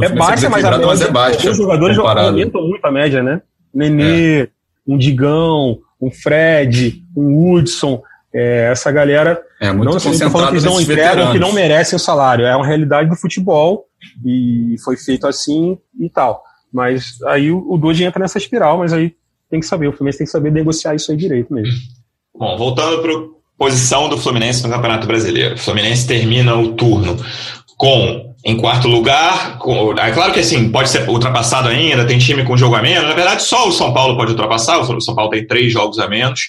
Speaker 3: é, é baixa, é mas, a média, mas é baixa. Os jogadores aumentam muito a média, né? Nenê, é. um Digão, um Fred, um Hudson. É, essa galera.
Speaker 2: É, muito
Speaker 3: não
Speaker 2: concentrado
Speaker 3: que eles não entregam, que não merecem o salário. É uma realidade do futebol e foi feito assim e tal. Mas aí o, o Doge entra nessa espiral, mas aí tem que saber, o Fluminense tem que saber negociar isso aí direito mesmo.
Speaker 1: Bom, voltando para a posição do Fluminense no Campeonato Brasileiro. O Fluminense termina o turno com em quarto lugar. Com, é claro que assim, pode ser ultrapassado ainda, tem time com jogo a menos. Na verdade, só o São Paulo pode ultrapassar. O São Paulo tem três jogos a menos.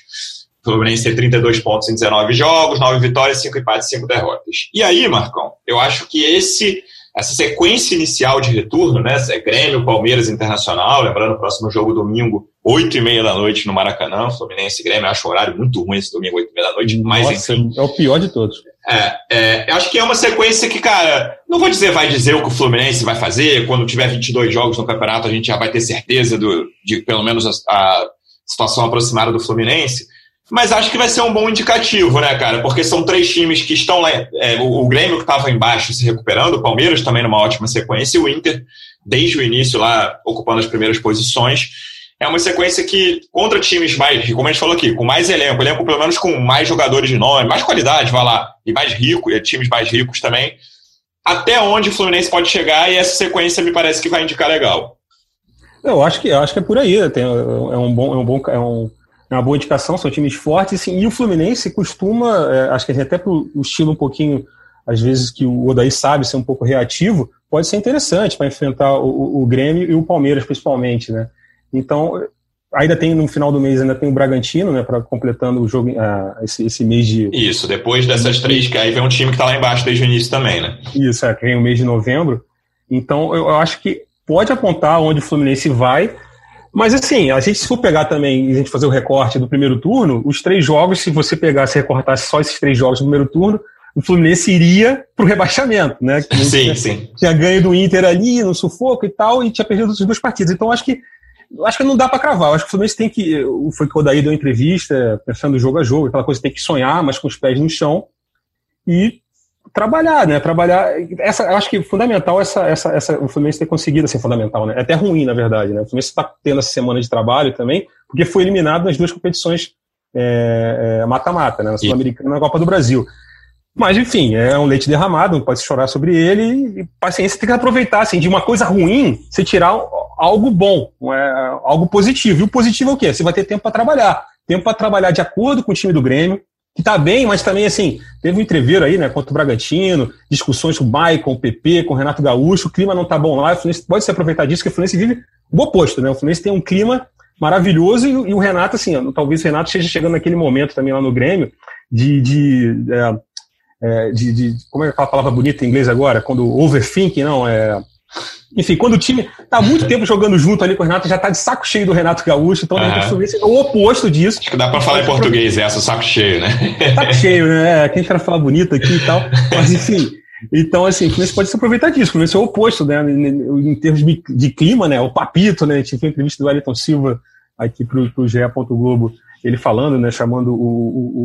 Speaker 1: O Fluminense tem 32 pontos em 19 jogos, 9 vitórias, 5 empates, 5 derrotas. E aí, Marcão, eu acho que esse essa sequência inicial de retorno, né? É Grêmio, Palmeiras Internacional, lembrando o próximo jogo domingo, 8 e meia da noite no Maracanã, Fluminense e Grêmio, acho o horário muito ruim esse domingo, 8 e meia da noite, mas Nossa, enfim.
Speaker 3: É o pior de todos.
Speaker 1: É, é, eu acho que é uma sequência que, cara, não vou dizer vai dizer o que o Fluminense vai fazer, quando tiver 22 jogos no campeonato a gente já vai ter certeza do, de pelo menos a, a situação aproximada do Fluminense, mas acho que vai ser um bom indicativo, né, cara? Porque são três times que estão lá. É, o, Grêmio que estava embaixo se recuperando, o Palmeiras também numa ótima sequência, e o Inter, desde o início lá, ocupando as primeiras posições. É uma sequência que, contra times mais, como a gente falou aqui, com mais elenco, elenco pelo menos com mais jogadores de nome, mais qualidade, vai lá, e mais rico, e times mais ricos também, até onde o Fluminense pode chegar e essa sequência me parece que vai indicar legal.
Speaker 3: Eu acho que, eu acho que é por aí. Tem, é, um bom, é, um bom, é, um, é uma boa indicação, são times fortes. Assim, e o Fluminense costuma, é, acho que até pelo estilo um pouquinho, às vezes, que o Odaí sabe ser um pouco reativo, pode ser interessante para enfrentar o, o, Grêmio e o Palmeiras, principalmente. Né? Então, ainda tem no final do mês ainda tem o Bragantino, né, para completando o jogo uh, esse, esse mês de
Speaker 1: isso. Depois dessas três, que aí vem um time que está lá embaixo desde o início também, né?
Speaker 3: Isso, é que vem o mês de novembro. Então eu, eu acho que pode apontar onde o Fluminense vai. Mas assim, a gente se for pegar também e a gente fazer o recorte do primeiro turno, os três jogos, se você pegasse e recortasse só esses três jogos do primeiro turno, o Fluminense iria para o rebaixamento, né?
Speaker 1: sim,
Speaker 3: tinha,
Speaker 1: sim.
Speaker 3: Tinha ganho do Inter ali, no sufoco e tal, e tinha perdido os dois partidos. Então acho que acho que não dá para cravar. Acho que o Fluminense tem que. Foi que o Odaí deu entrevista, pensando jogo a jogo, aquela coisa tem que sonhar, mas com os pés no chão. E trabalhar, né? Trabalhar. Essa, eu acho que fundamental essa, essa, essa, o Fluminense ter conseguido ser fundamental, né? É até ruim, na verdade, né? O Fluminense está tendo essa semana de trabalho também, porque foi eliminado nas duas competições é, é, mata-mata, é, né? Na Sul-Americana e na Copa do Brasil. Mas, enfim, é um leite derramado, não pode se chorar sobre ele. E paciência tem que aproveitar, assim, de uma coisa ruim, você tirar algo bom, é, algo positivo. E o positivo é o quê? Você vai ter tempo para trabalhar. Tempo para trabalhar de acordo com o time do Grêmio, que está bem, mas também, assim, teve um entreveiro aí, né, contra o Bragantino, discussões com o Maicon, o PP, com o Renato Gaúcho, o clima não está bom lá, o Fluminense pode se aproveitar disso, que o Fluminense vive o oposto, né, o Fluminense tem um clima maravilhoso e, e o Renato, assim, talvez o Renato esteja chegando naquele momento também lá no Grêmio de, de, é, é, de, de como é aquela palavra bonita em inglês agora, quando overthinking, não, é enfim, quando o time tá muito tempo jogando junto ali com o Renato, já tá de saco cheio do Renato Gaúcho, então uhum. é o oposto disso.
Speaker 1: Acho que dá pra falar em português essa, saco cheio, né?
Speaker 3: Saco cheio, né? É, quem quer falar bonito aqui e tal. Mas enfim. Então, assim, o Fluminense pode se aproveitar disso. O Fluminense é o oposto, né? Em termos de clima, né? O papito, né? A gente viu a entrevista do Wellington Silva aqui pro, pro GE. Globo, ele falando, né? Chamando o, o,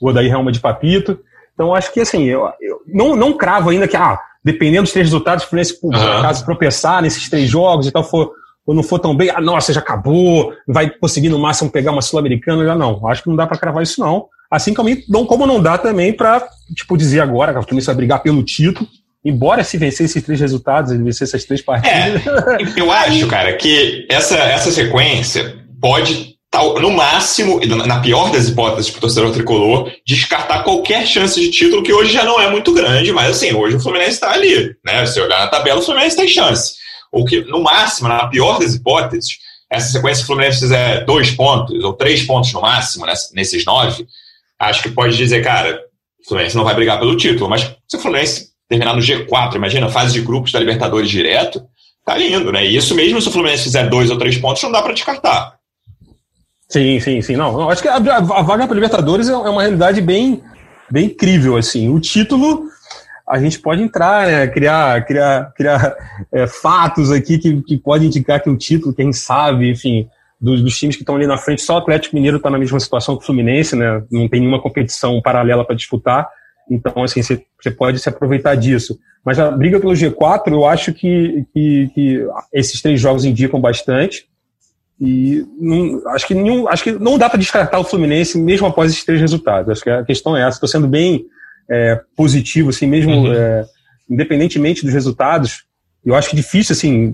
Speaker 3: o, o Odair Helma de papito. Então, acho que, assim, eu, eu não, não cravo ainda que, ah, dependendo dos três resultados, o Fluminense, por uhum. caso tropeçar nesses três jogos e tal, for, ou não for tão bem, ah, nossa, já acabou, vai conseguir no máximo pegar uma Sul-Americana, já não. Acho que não dá para cravar isso, não. Assim como, como não dá também para, tipo, dizer agora que o Fluminense vai brigar pelo título, embora se vencer esses três resultados, ele vencer essas três partidas.
Speaker 1: É, eu acho, cara, que essa, essa sequência pode no máximo, na pior das hipóteses para o torcedor tricolor, descartar qualquer chance de título, que hoje já não é muito grande, mas assim, hoje o Fluminense está ali. Né? Se olhar na tabela, o Fluminense tem chance. Ou que, no máximo, na pior das hipóteses, essa sequência, o Fluminense fizer dois pontos, ou três pontos no máximo, nesses nove, acho que pode dizer, cara, o Fluminense não vai brigar pelo título, mas se o Fluminense terminar no G4, imagina, fase de grupos da Libertadores direto, tá lindo, né? E isso mesmo se o Fluminense fizer dois ou três pontos, não dá para descartar.
Speaker 3: Sim, sim, sim. Não, não acho que a, a, vaga para Libertadores é, é uma realidade bem, bem incrível, assim. O título, a gente pode entrar, né, criar, criar, criar é, fatos aqui que, que podem indicar que o título, quem sabe, enfim, dos, dos times que estão ali na frente, só o Atlético Mineiro está na mesma situação que o Fluminense, né, não tem nenhuma competição paralela para disputar, então, assim, você pode se aproveitar disso. Mas a briga pelo G4, eu acho que, que, que esses três jogos indicam bastante. E não, acho, que nenhum, acho que não dá para descartar o Fluminense mesmo após esses três resultados. Acho que a questão é essa. Estou sendo bem é, positivo, assim, mesmo uhum. é, independentemente dos resultados. Eu acho que difícil, assim,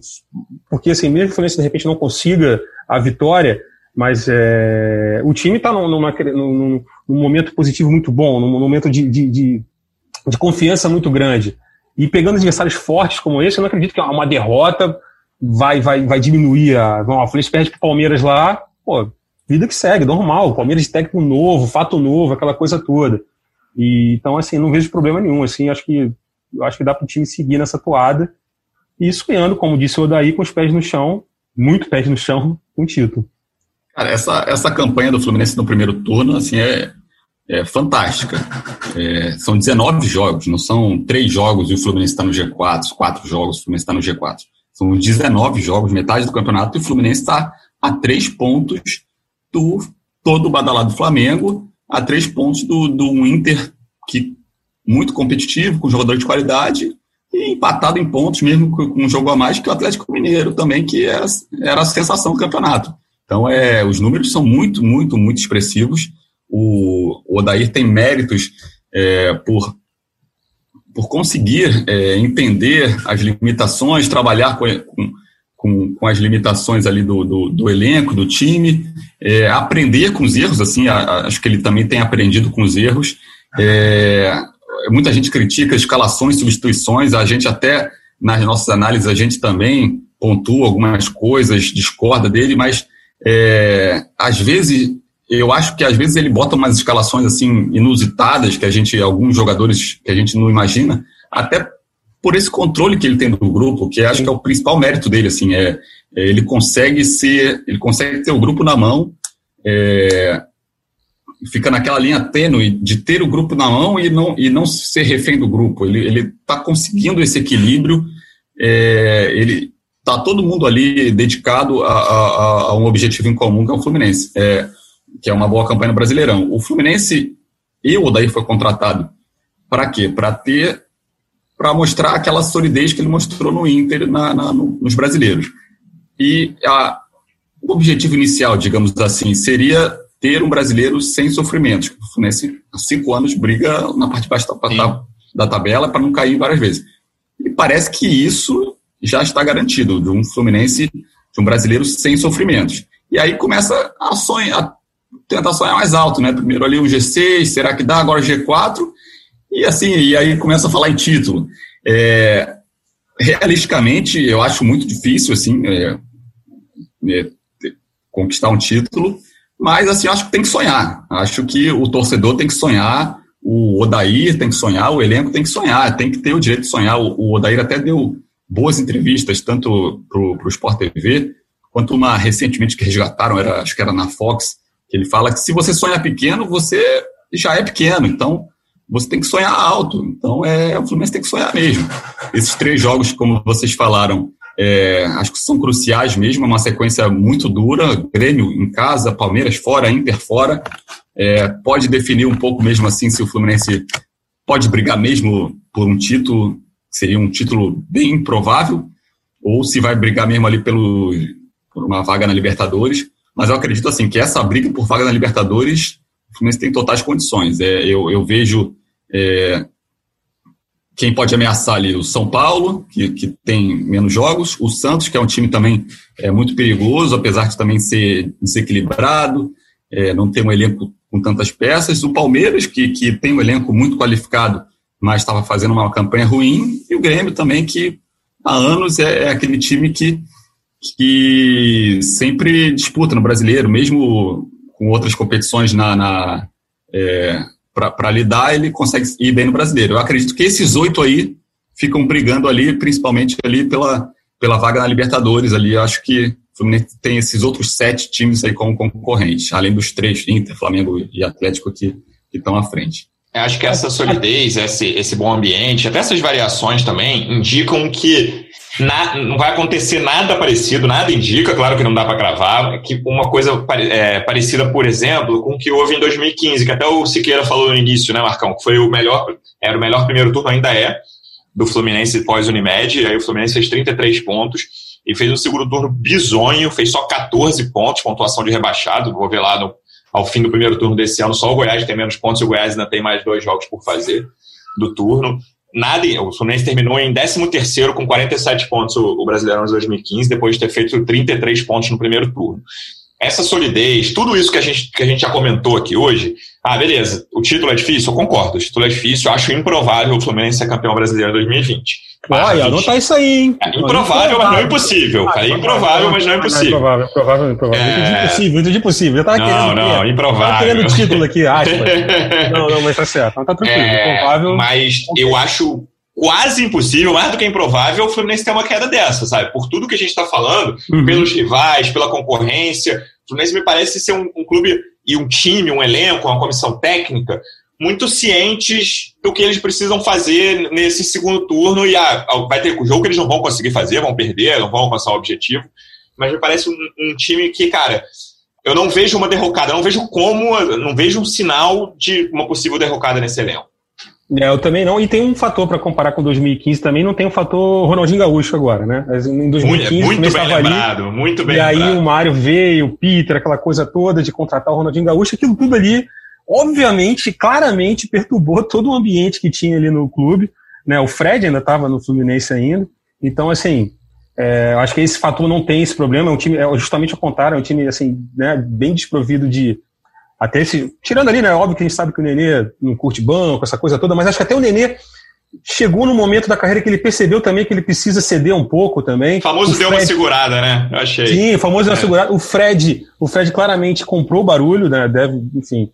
Speaker 3: porque assim, mesmo que o Fluminense de repente não consiga a vitória, mas é, o time está num, num, num, momento positivo muito bom, num momento de, de, de, de confiança muito grande. E pegando adversários fortes como esse, eu não acredito que é uma derrota vai, vai, vai diminuir a. Bom, a Fluminense perde pro Palmeiras lá, pô, vida que segue, normal. Palmeiras técnico novo, fato novo, aquela coisa toda. E, então, assim, não vejo problema nenhum. Assim, acho que acho que dá para o time seguir nessa toada. E sonhando, como disse o Odaí, com os pés no chão, muito pés no chão, com o título.
Speaker 2: Cara, essa, essa campanha do Fluminense no primeiro turno, assim, é, é fantástica. É, são 19 jogos, não são três jogos e o Fluminense está no G4, quatro jogos, o Fluminense está no G4. São 19 jogos, metade do campeonato, e o Fluminense está a três pontos do todo o badalado Flamengo, a três pontos do, do Inter, que muito competitivo, com jogador de qualidade, e empatado em pontos, mesmo com um jogo a mais que o Atlético Mineiro também, que era, era a sensação do campeonato. Então, é, os números são muito, muito, muito expressivos. O, o Odair tem méritos é, por por conseguir é, entender as limitações, trabalhar com, com, com as limitações ali do, do, do elenco, do time, é, aprender com os erros, assim, a, a, acho que ele também tem aprendido com os erros. É, muita gente critica escalações, substituições, a gente até, nas nossas análises, a gente também pontua algumas coisas, discorda dele, mas é, às vezes eu acho que às vezes ele bota umas escalações assim inusitadas que a gente, alguns jogadores que a gente não imagina, até por esse controle que ele tem do grupo, que acho que é o principal mérito dele, assim, é, é ele consegue ser, ele consegue ter o grupo na mão, é, fica naquela linha tênue de ter o grupo na mão e não, e não ser refém do grupo. Ele ele está conseguindo esse equilíbrio. É, ele tá todo mundo ali dedicado a, a, a, um objetivo em comum que é o Fluminense. É, que é uma boa campanha no Brasileirão. O Fluminense e o Odair foi contratado para quê? Para ter, para mostrar aquela solidez que ele mostrou no Inter, na, na, no, nos brasileiros. E a, o objetivo inicial, digamos assim, seria ter um brasileiro sem sofrimentos. O Fluminense, há cinco anos, briga na parte de baixo da, da tabela para não cair várias vezes. E parece que isso já está garantido, de um Fluminense, de um brasileiro sem sofrimentos. E aí começa a sonhar, tentar sonhar mais alto, né? Primeiro ali um G6, será que dá? Agora G4. E assim, e aí começa a falar em título. É, realisticamente, eu acho muito difícil, assim, é, é, conquistar um título, mas assim, acho que tem que sonhar. Acho que o torcedor tem que sonhar, o Odair tem que sonhar, o elenco tem que sonhar, tem que ter o direito de sonhar. O, o Odair até deu boas entrevistas, tanto para o Sport TV, quanto uma recentemente que resgataram, era, acho que era na Fox, ele fala que se você sonha pequeno, você já é pequeno. Então, você tem que sonhar alto. Então, é, o Fluminense tem que sonhar mesmo. Esses três jogos, como vocês falaram, é, acho que são cruciais mesmo. É uma sequência muito dura. Grêmio em casa, Palmeiras fora, Inter fora. É, pode definir um pouco mesmo assim se o Fluminense pode brigar mesmo por um título, seria um título bem improvável, ou se vai brigar mesmo ali pelo, por uma vaga na Libertadores. Mas eu acredito assim que essa briga por vaga na Libertadores, o Fluminense tem totais condições. É, eu, eu vejo é, quem pode ameaçar ali o São Paulo, que, que tem menos jogos, o Santos, que é um time também é, muito perigoso, apesar de também ser desequilibrado, é, não ter um elenco com tantas peças, o Palmeiras, que, que tem um elenco muito qualificado, mas estava fazendo uma campanha ruim, e o Grêmio também, que há anos é, é aquele time que que sempre disputa no brasileiro, mesmo com outras competições na, na é, para lidar, ele consegue ir bem no brasileiro. Eu acredito que esses oito aí ficam brigando ali, principalmente ali pela, pela vaga na Libertadores. Ali, acho que o Fluminense tem esses outros sete times aí como concorrentes, além dos três, Inter, Flamengo e Atlético, que, estão à frente.
Speaker 1: Eu acho que essa solidez, esse, esse bom ambiente, até essas variações também, indicam que na, não vai acontecer nada parecido, nada indica, claro que não dá para cravar, que uma coisa é, parecida, por exemplo, com o que houve em 2015, que até o Siqueira falou no início, né, Marcão, que foi o melhor, era o melhor primeiro turno, ainda é, do Fluminense pós-Unimed, aí o Fluminense fez 33 pontos e fez um segundo turno bizonho, fez só 14 pontos, pontuação de rebaixado, vou ver lá no, ao fim do primeiro turno desse ano, só o Goiás tem menos pontos o Goiás ainda tem mais dois jogos por fazer do turno nada, o Fluminense terminou em 13º com 47 pontos o, o Brasileirão de 2015, depois de ter feito 33 pontos no primeiro turno. Essa solidez, tudo isso que a gente, que a gente já comentou aqui hoje, ah, beleza, o título é difícil? Eu concordo, o título é difícil, acho improvável o Fluminense ser campeão brasileiro em 2020.
Speaker 3: Olha, anotar isso aí, hein?
Speaker 1: É improvável, mas não é impossível. Falei improvável, mas não é impossível.
Speaker 3: Improvável, improvável, improvável. É... Entendi impossível, entendi impossível. Eu tava
Speaker 1: não,
Speaker 3: querendo.
Speaker 1: Não, improvável.
Speaker 3: Eu tava querendo o título aqui, aspas. não, não, mas tá certo. Não tá tranquilo. É, improvável.
Speaker 1: Mas eu acho quase impossível, mais do que improvável, o Fluminense ter uma queda dessa, sabe? Por tudo que a gente está falando, uhum. pelos rivais, pela concorrência. O Fluminense me parece ser um, um, clube e um time, um elenco, uma comissão técnica muito cientes do que eles precisam fazer nesse segundo turno e ah, vai ter jogo que eles não vão conseguir fazer, vão perder, não vão alcançar o objetivo. Mas me parece um, um time que, cara, eu não vejo uma derrocada, não vejo como, não vejo um sinal de uma possível derrocada nesse elenco.
Speaker 3: É, eu também não. E tem um fator para comparar com 2015 também, não tem o um fator Ronaldinho Gaúcho agora, né? Em 2015,
Speaker 1: muito, muito bem lembrado, ali, muito bem
Speaker 3: E aí
Speaker 1: lembrado.
Speaker 3: o Mário veio, o Peter, aquela coisa toda de contratar o Ronaldinho Gaúcho, aquilo tudo ali, obviamente, claramente perturbou todo o ambiente que tinha ali no clube. né? O Fred ainda estava no Fluminense ainda. Então, assim, é, acho que esse fator não tem esse problema. É um time, é justamente ao contrário, é um time assim, né, bem desprovido de. Até esse. Tirando ali, né? Óbvio que a gente sabe que o Nenê não curte banco, essa coisa toda, mas acho que até o Nenê chegou no momento da carreira que ele percebeu também que ele precisa ceder um pouco também.
Speaker 1: O famoso
Speaker 3: o
Speaker 1: deu uma segurada, né? Eu achei.
Speaker 3: Sim, o famoso deu uma é. segurada. O Fred, o Fred claramente comprou o barulho, né? Deve, enfim.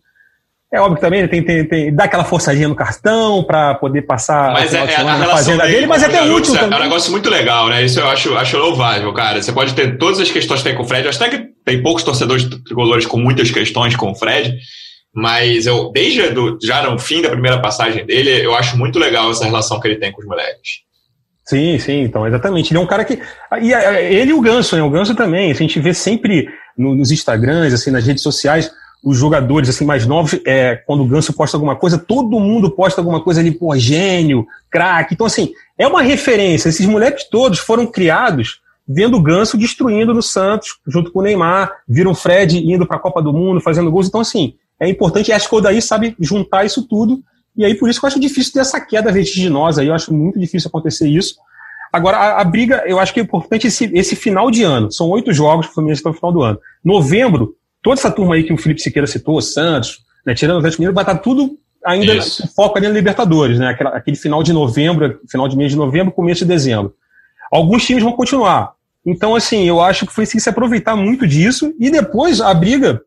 Speaker 3: É óbvio que também ele tem, tem, tem, dá aquela forçadinha no cartão para poder passar
Speaker 1: mas é, é, a fazenda dele, mas é até útil é, um negócio muito legal, né? Isso eu acho, acho louvável, cara. Você pode ter todas as questões que tem com o Fred. Eu acho até que tem poucos torcedores tricolores com muitas questões com o Fred, mas eu, desde do, já no fim da primeira passagem dele, eu acho muito legal essa relação que ele tem com os moleques.
Speaker 3: Sim, sim, então, exatamente. Ele é um cara que. E ele e o Ganso, né? O Ganso também. A gente vê sempre no, nos Instagrams, assim, nas redes sociais, os jogadores assim mais novos, é, quando o Ganso posta alguma coisa, todo mundo posta alguma coisa ali, pô, gênio, craque. Então, assim, é uma referência. Esses moleques todos foram criados vendo o Ganso destruindo no Santos, junto com o Neymar, viram o Fred indo para a Copa do Mundo, fazendo gols. Então, assim, é importante. Acho que o Daí sabe juntar isso tudo. E aí, por isso que eu acho difícil ter essa queda vertiginosa aí. Eu acho muito difícil acontecer isso. Agora, a, a, briga, eu acho que é importante esse, esse final de ano. São oito jogos que o Fluminense está no final do ano. Novembro, toda essa turma aí que o Felipe Siqueira citou, Santos, né, tirando o Atlético Mineiro, vai estar tudo ainda Isso. foco ali na Libertadores, né? Aquela, aquele final de novembro, final de mês de novembro, começo de dezembro. Alguns times vão continuar. Então, assim, eu acho que foi assim, se aproveitar muito disso e depois a briga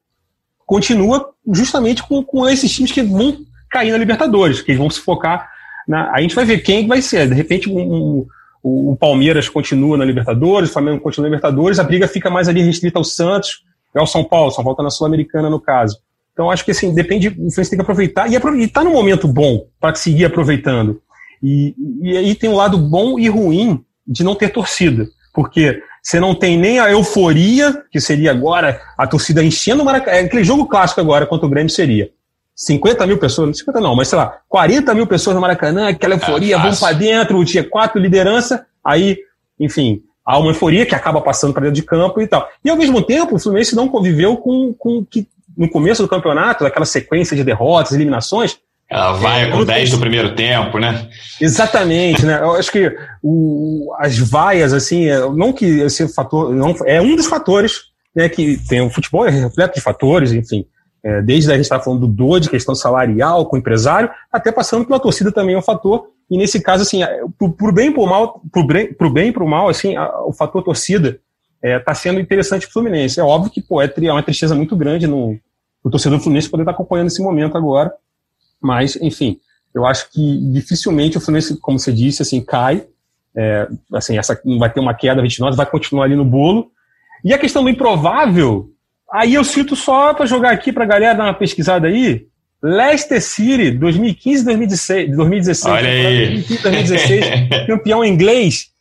Speaker 3: continua justamente com, com esses times que vão cair na Libertadores, que eles vão se focar na. A gente vai ver quem vai ser. De repente, um, um, o Palmeiras continua na Libertadores, o Flamengo continua na Libertadores, a briga fica mais ali restrita ao Santos é o São Paulo, São Paulo está na Sul-Americana no caso. Então acho que assim, depende, o Fluminense tem que aproveitar e está no momento bom para seguir aproveitando. E, e aí tem um lado bom e ruim de não ter torcida, porque você não tem nem a euforia, que seria agora a torcida enchendo o Maracanã. É aquele jogo clássico agora contra o Grêmio seria 50 mil pessoas, não 50 não, mas sei lá, 40 mil pessoas no Maracanã, aquela euforia, é vão para dentro, tinha quatro liderança, aí, enfim, há uma euforia que acaba passando para dentro de campo e tal. E ao mesmo tempo, o Fluminense não conviveu com, com que no começo do campeonato, aquela sequência de derrotas, eliminações.
Speaker 1: Ela vai é, com 10 do primeiro tempo, né?
Speaker 3: Exatamente, né? Eu acho que o, as vaias, assim, é, não que esse fator. Não, é um dos fatores né, que tem o futebol, é repleto de fatores, enfim. É, desde a gente estava falando do DOD, questão salarial com o empresário, até passando pela torcida também é um fator. E nesse caso, assim, por, bem e por mal, por bem, por bem por mal, assim, o fator torcida está é, tá sendo interessante para o Fluminense. É óbvio que pô, é, é uma tristeza muito grande no, o torcedor do Fluminense poder estar tá acompanhando esse momento agora. Mas, enfim, eu acho que dificilmente o Fluminense, como você disse, assim, cai. É, assim, essa não vai ter uma queda 29, vai continuar ali no bolo. E a questão do improvável, aí eu cito só para jogar aqui para a galera dar uma pesquisada aí. Leicester City, 2015 2016, 2016.
Speaker 1: Olha aí. 2015, 2016,
Speaker 3: campeão inglês.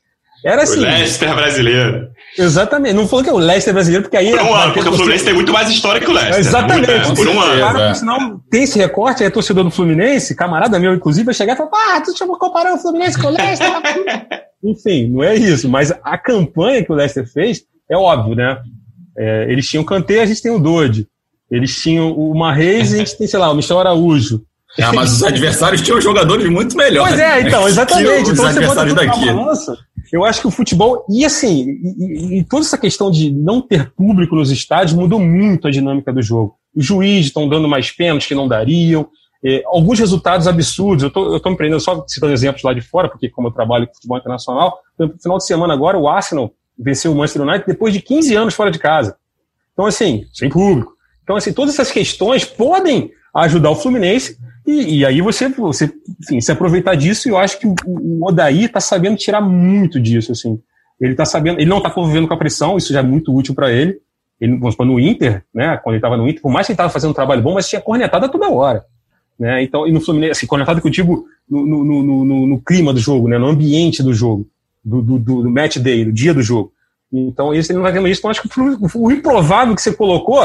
Speaker 3: Era assim.
Speaker 1: O Leicester brasileiro.
Speaker 3: Exatamente. Não falou que é o Leicester brasileiro, porque aí.
Speaker 1: Por um ano, porque o Fluminense tem muito mais história que o Leicester.
Speaker 3: Exatamente.
Speaker 1: Por um ano.
Speaker 3: Cara, senão tem esse recorte, é torcedor do Fluminense, camarada meu, inclusive, vai chegar e falar: ah, tu chamou comparar o Fluminense com o Leicester. Enfim, não é isso. Mas a campanha que o Leicester fez é óbvio, né? É, eles tinham o Kanté, a gente tem o Dodge. Eles tinham o Marreis e a gente tem, sei lá, o Michel Araújo.
Speaker 2: Ah, mas os adversários tinham jogadores muito melhores.
Speaker 3: Pois é, então, exatamente. Então, você bota daqui. Balança, eu acho que o futebol, e assim, e, e, toda essa questão de não ter público nos estádios mudou muito a dinâmica do jogo. Os juízes estão dando mais pênaltis que não dariam, é, alguns resultados absurdos. Eu estou eu tô empreendendo, só citando exemplos lá de fora, porque como eu trabalho com futebol internacional, no final de semana agora o Arsenal venceu o Manchester United depois de 15 anos fora de casa. Então, assim, sem público. Então, assim, todas essas questões podem ajudar o Fluminense e, e aí você, você enfim, se aproveitar disso. E eu acho que o, o Odaí está sabendo tirar muito disso. Assim. Ele tá sabendo, ele não está convivendo com a pressão, isso já é muito útil para ele. Ele, vamos supor, no Inter, né, quando ele estava no Inter, por mais que ele estava fazendo um trabalho bom, mas tinha cornetada toda hora. Né? Então, e no Fluminense, assim, eu digo no, no, no, no, clima do jogo, né, no ambiente do jogo, do, do, do match day, do dia do jogo. Então, isso ele não vai vendo isso. Então, acho que o improvável que você colocou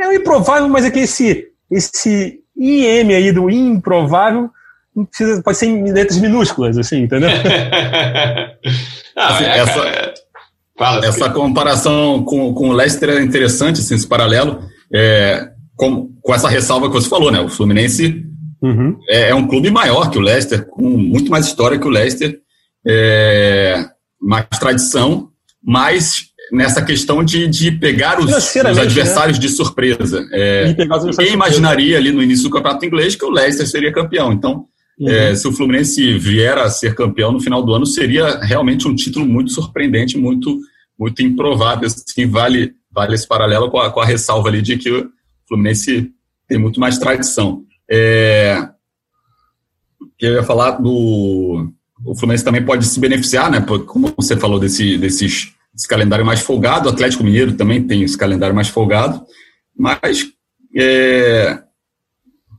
Speaker 3: é o improvável, mas é que esse, esse IM aí do improvável precisa, pode ser em letras minúsculas, assim, entendeu?
Speaker 2: não, assim, é, essa, é... Fala, essa comparação com, com o Leicester é interessante, assim, esse paralelo, é, com, com essa ressalva que você falou, né? O Fluminense Uhum. É, é, um clube maior que o Leicester, com muito mais história que o Leicester, é, mais tradição, mas nessa questão de, de pegar os, os né? adversários né? de surpresa. É, quem imaginaria ali no início do campeonato inglês que o Leicester seria campeão? Então, uhum. é, se o Fluminense vier a ser campeão no final do ano, seria realmente um título muito surpreendente, muito, muito improvável. Assim, vale, vale esse paralelo com a, com a ressalva ali de que o Fluminense tem muito mais tradição. É, eu ia falar do. O Fluminense também pode se beneficiar, né? Como você falou desse, desses esse calendário mais folgado. O Atlético Mineiro também tem esse calendário mais folgado, mas é,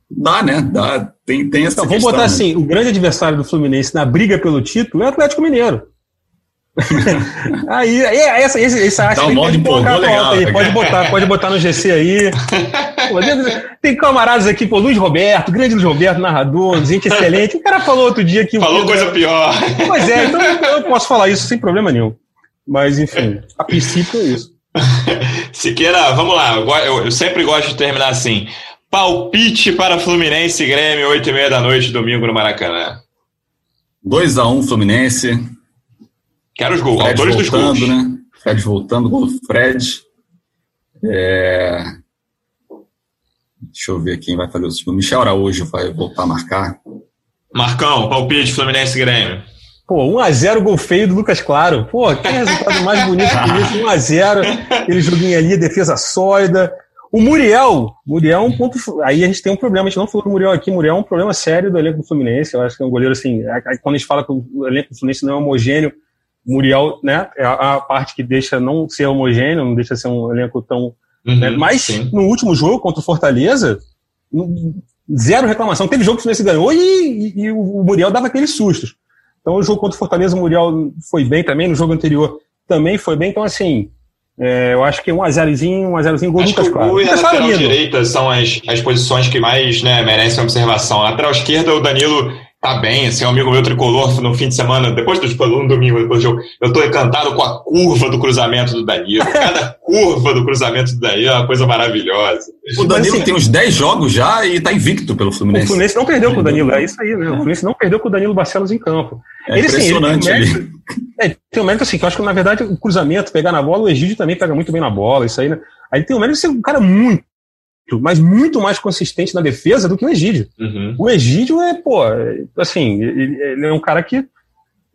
Speaker 2: dá, né? Dá, tem, tem essa
Speaker 3: então, Vamos botar né? assim: o grande adversário do Fluminense na briga pelo título é o Atlético Mineiro. aí, aí essa, essa, essa arte
Speaker 2: um pode, colocar legal,
Speaker 3: aí, pode botar, pode botar no GC aí. tem camaradas aqui, pô, Luiz Roberto, grande Luiz Roberto, narrador, gente excelente. O cara falou outro dia que.
Speaker 1: Falou coisa pior.
Speaker 3: Pois é, então eu posso falar isso sem problema nenhum. Mas, enfim, a princípio é isso.
Speaker 1: Siqueira, vamos lá. Eu, eu, sempre gosto de terminar assim. Palpite para Fluminense e Grêmio, 8 e meia da noite, domingo no Maracanã.
Speaker 2: 2x1 um, Fluminense.
Speaker 1: Quero os gols, autores
Speaker 2: dos gols. Né? Fred voltando, gol do Fred. É... Deixa eu ver quem vai fazer o segundo. Michel Araújo vai voltar a marcar.
Speaker 1: Marcão, palpite Fluminense e Grêmio.
Speaker 3: Pô, 1x0 gol feio do Lucas Claro. Pô, que resultado mais bonito que isso. 1x0, aquele joguinho ali, defesa sólida. O Muriel, Muriel é um ponto. Aí a gente tem um problema, a gente não falou do Muriel aqui. Muriel é um problema sério do elenco do Fluminense. Eu acho que é um goleiro assim. Quando a gente fala que o elenco do Fluminense não é homogêneo, Muriel, né, é a parte que deixa não ser homogêneo, não deixa ser um elenco tão. Uhum, né? Mas sim. no último jogo contra o Fortaleza, zero reclamação. Teve jogo que o Fluminense ganhou e, e, e o Muriel dava aqueles sustos. Então, o jogo contra o Fortaleza, o Muriel foi bem também, no jogo anterior também foi bem. Então, assim, é, eu acho que um a 0 um a 0 gol
Speaker 1: acho Lucas Claro. O e a lateral direita são as, as posições que mais né, merecem observação. A lateral esquerda, o Danilo tá bem, assim, um amigo meu tricolor no fim de semana, depois do tipo, um domingo, depois do jogo, eu tô encantado com a curva do cruzamento do Danilo. Cada curva do cruzamento do Danilo é uma coisa maravilhosa.
Speaker 2: O Danilo assim, tem uns 10 jogos já e tá invicto pelo Fluminense.
Speaker 3: O Fluminense não perdeu com o Danilo, é isso aí, né? O Fluminense não perdeu com o Danilo Barcelos em campo.
Speaker 2: É ele, impressionante assim, ele tem,
Speaker 3: mérito, é, tem um mérito assim, que eu acho que na verdade o cruzamento, pegar na bola, o Egídio também pega muito bem na bola, isso aí, né? Aí tem um mérito de ser um cara muito mas muito mais consistente na defesa do que o Egídio. Uhum. O Egídio é, pô, assim, ele, ele, é um cara que,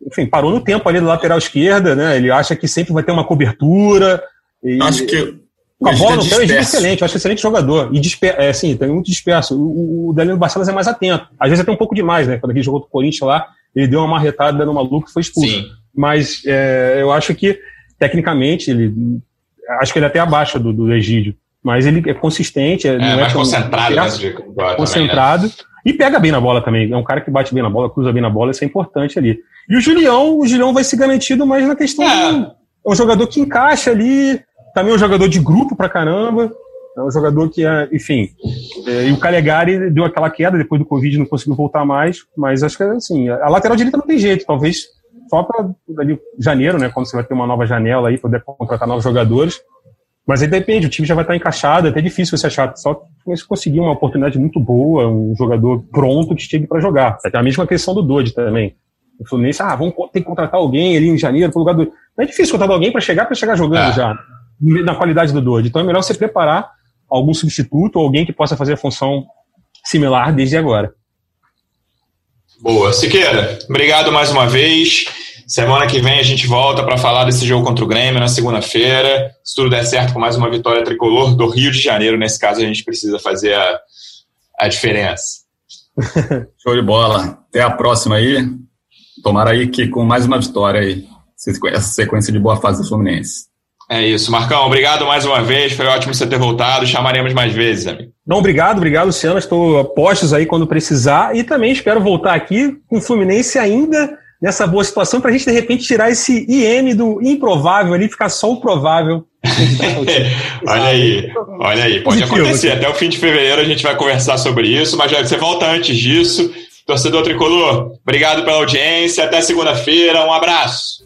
Speaker 3: enfim, parou no tempo ali do lateral esquerda, né? Ele acha que sempre vai ter uma cobertura.
Speaker 2: E, acho que.
Speaker 3: A bola no pé, o Egídio é excelente, eu acho excelente jogador. E disper, é, assim, tem muito disperso. O, o Danilo Barcelos é mais atento. Às vezes até um pouco demais, né? Quando ele jogou com o Corinthians lá, ele deu uma marretada no maluco e foi expulso. Sim. Mas é, eu acho que, tecnicamente, ele. Acho que ele é até abaixo do, do Egídio mas ele é consistente. É,
Speaker 1: é mais é concentrado,
Speaker 3: concentrado também, né? e pega bem na bola também. É um cara que bate bem na bola, cruza bem na bola, isso é importante ali. E o Julião, o Julião vai se garantido mais na questão é. é um jogador que encaixa ali, também é um jogador de grupo pra caramba. É um jogador que, é, enfim. É, e o Calegari deu aquela queda depois do Covid, não conseguiu voltar mais. Mas acho que é assim. A lateral direita não tem jeito. Talvez só para janeiro, né? Quando você vai ter uma nova janela aí, poder contratar novos jogadores. Mas aí depende, o time já vai estar encaixado, é até difícil você achar. Só se conseguir uma oportunidade muito boa, um jogador pronto que chegue para jogar. É a mesma questão do Dodge também. O Fluminense, ah, vamos ter que contratar alguém ali em janeiro pro lugar do. Não é difícil contratar alguém para chegar para chegar jogando é. já, na qualidade do Dodge. Então é melhor você preparar algum substituto ou alguém que possa fazer a função similar desde agora.
Speaker 1: Boa. Siqueira, obrigado mais uma vez. Semana que vem a gente volta para falar desse jogo contra o Grêmio na segunda-feira. Se tudo der certo com mais uma vitória tricolor do Rio de Janeiro, nesse caso a gente precisa fazer a, a diferença.
Speaker 2: Show de bola. Até a próxima aí. Tomara aí que com mais uma vitória aí, essa sequência de boa fase do Fluminense.
Speaker 1: É isso. Marcão, obrigado mais uma vez. Foi ótimo você ter voltado. Chamaremos mais vezes, amigo.
Speaker 3: Não, obrigado, obrigado, Luciano. Estou postos aí quando precisar. E também espero voltar aqui com o Fluminense ainda nessa boa situação para a gente, de repente, tirar esse IM do improvável ali, ficar só o provável.
Speaker 1: olha aí, olha aí, pode acontecer. Até o fim de fevereiro a gente vai conversar sobre isso, mas já, você volta antes disso. Torcedor Tricolor, obrigado pela audiência. Até segunda-feira. Um abraço.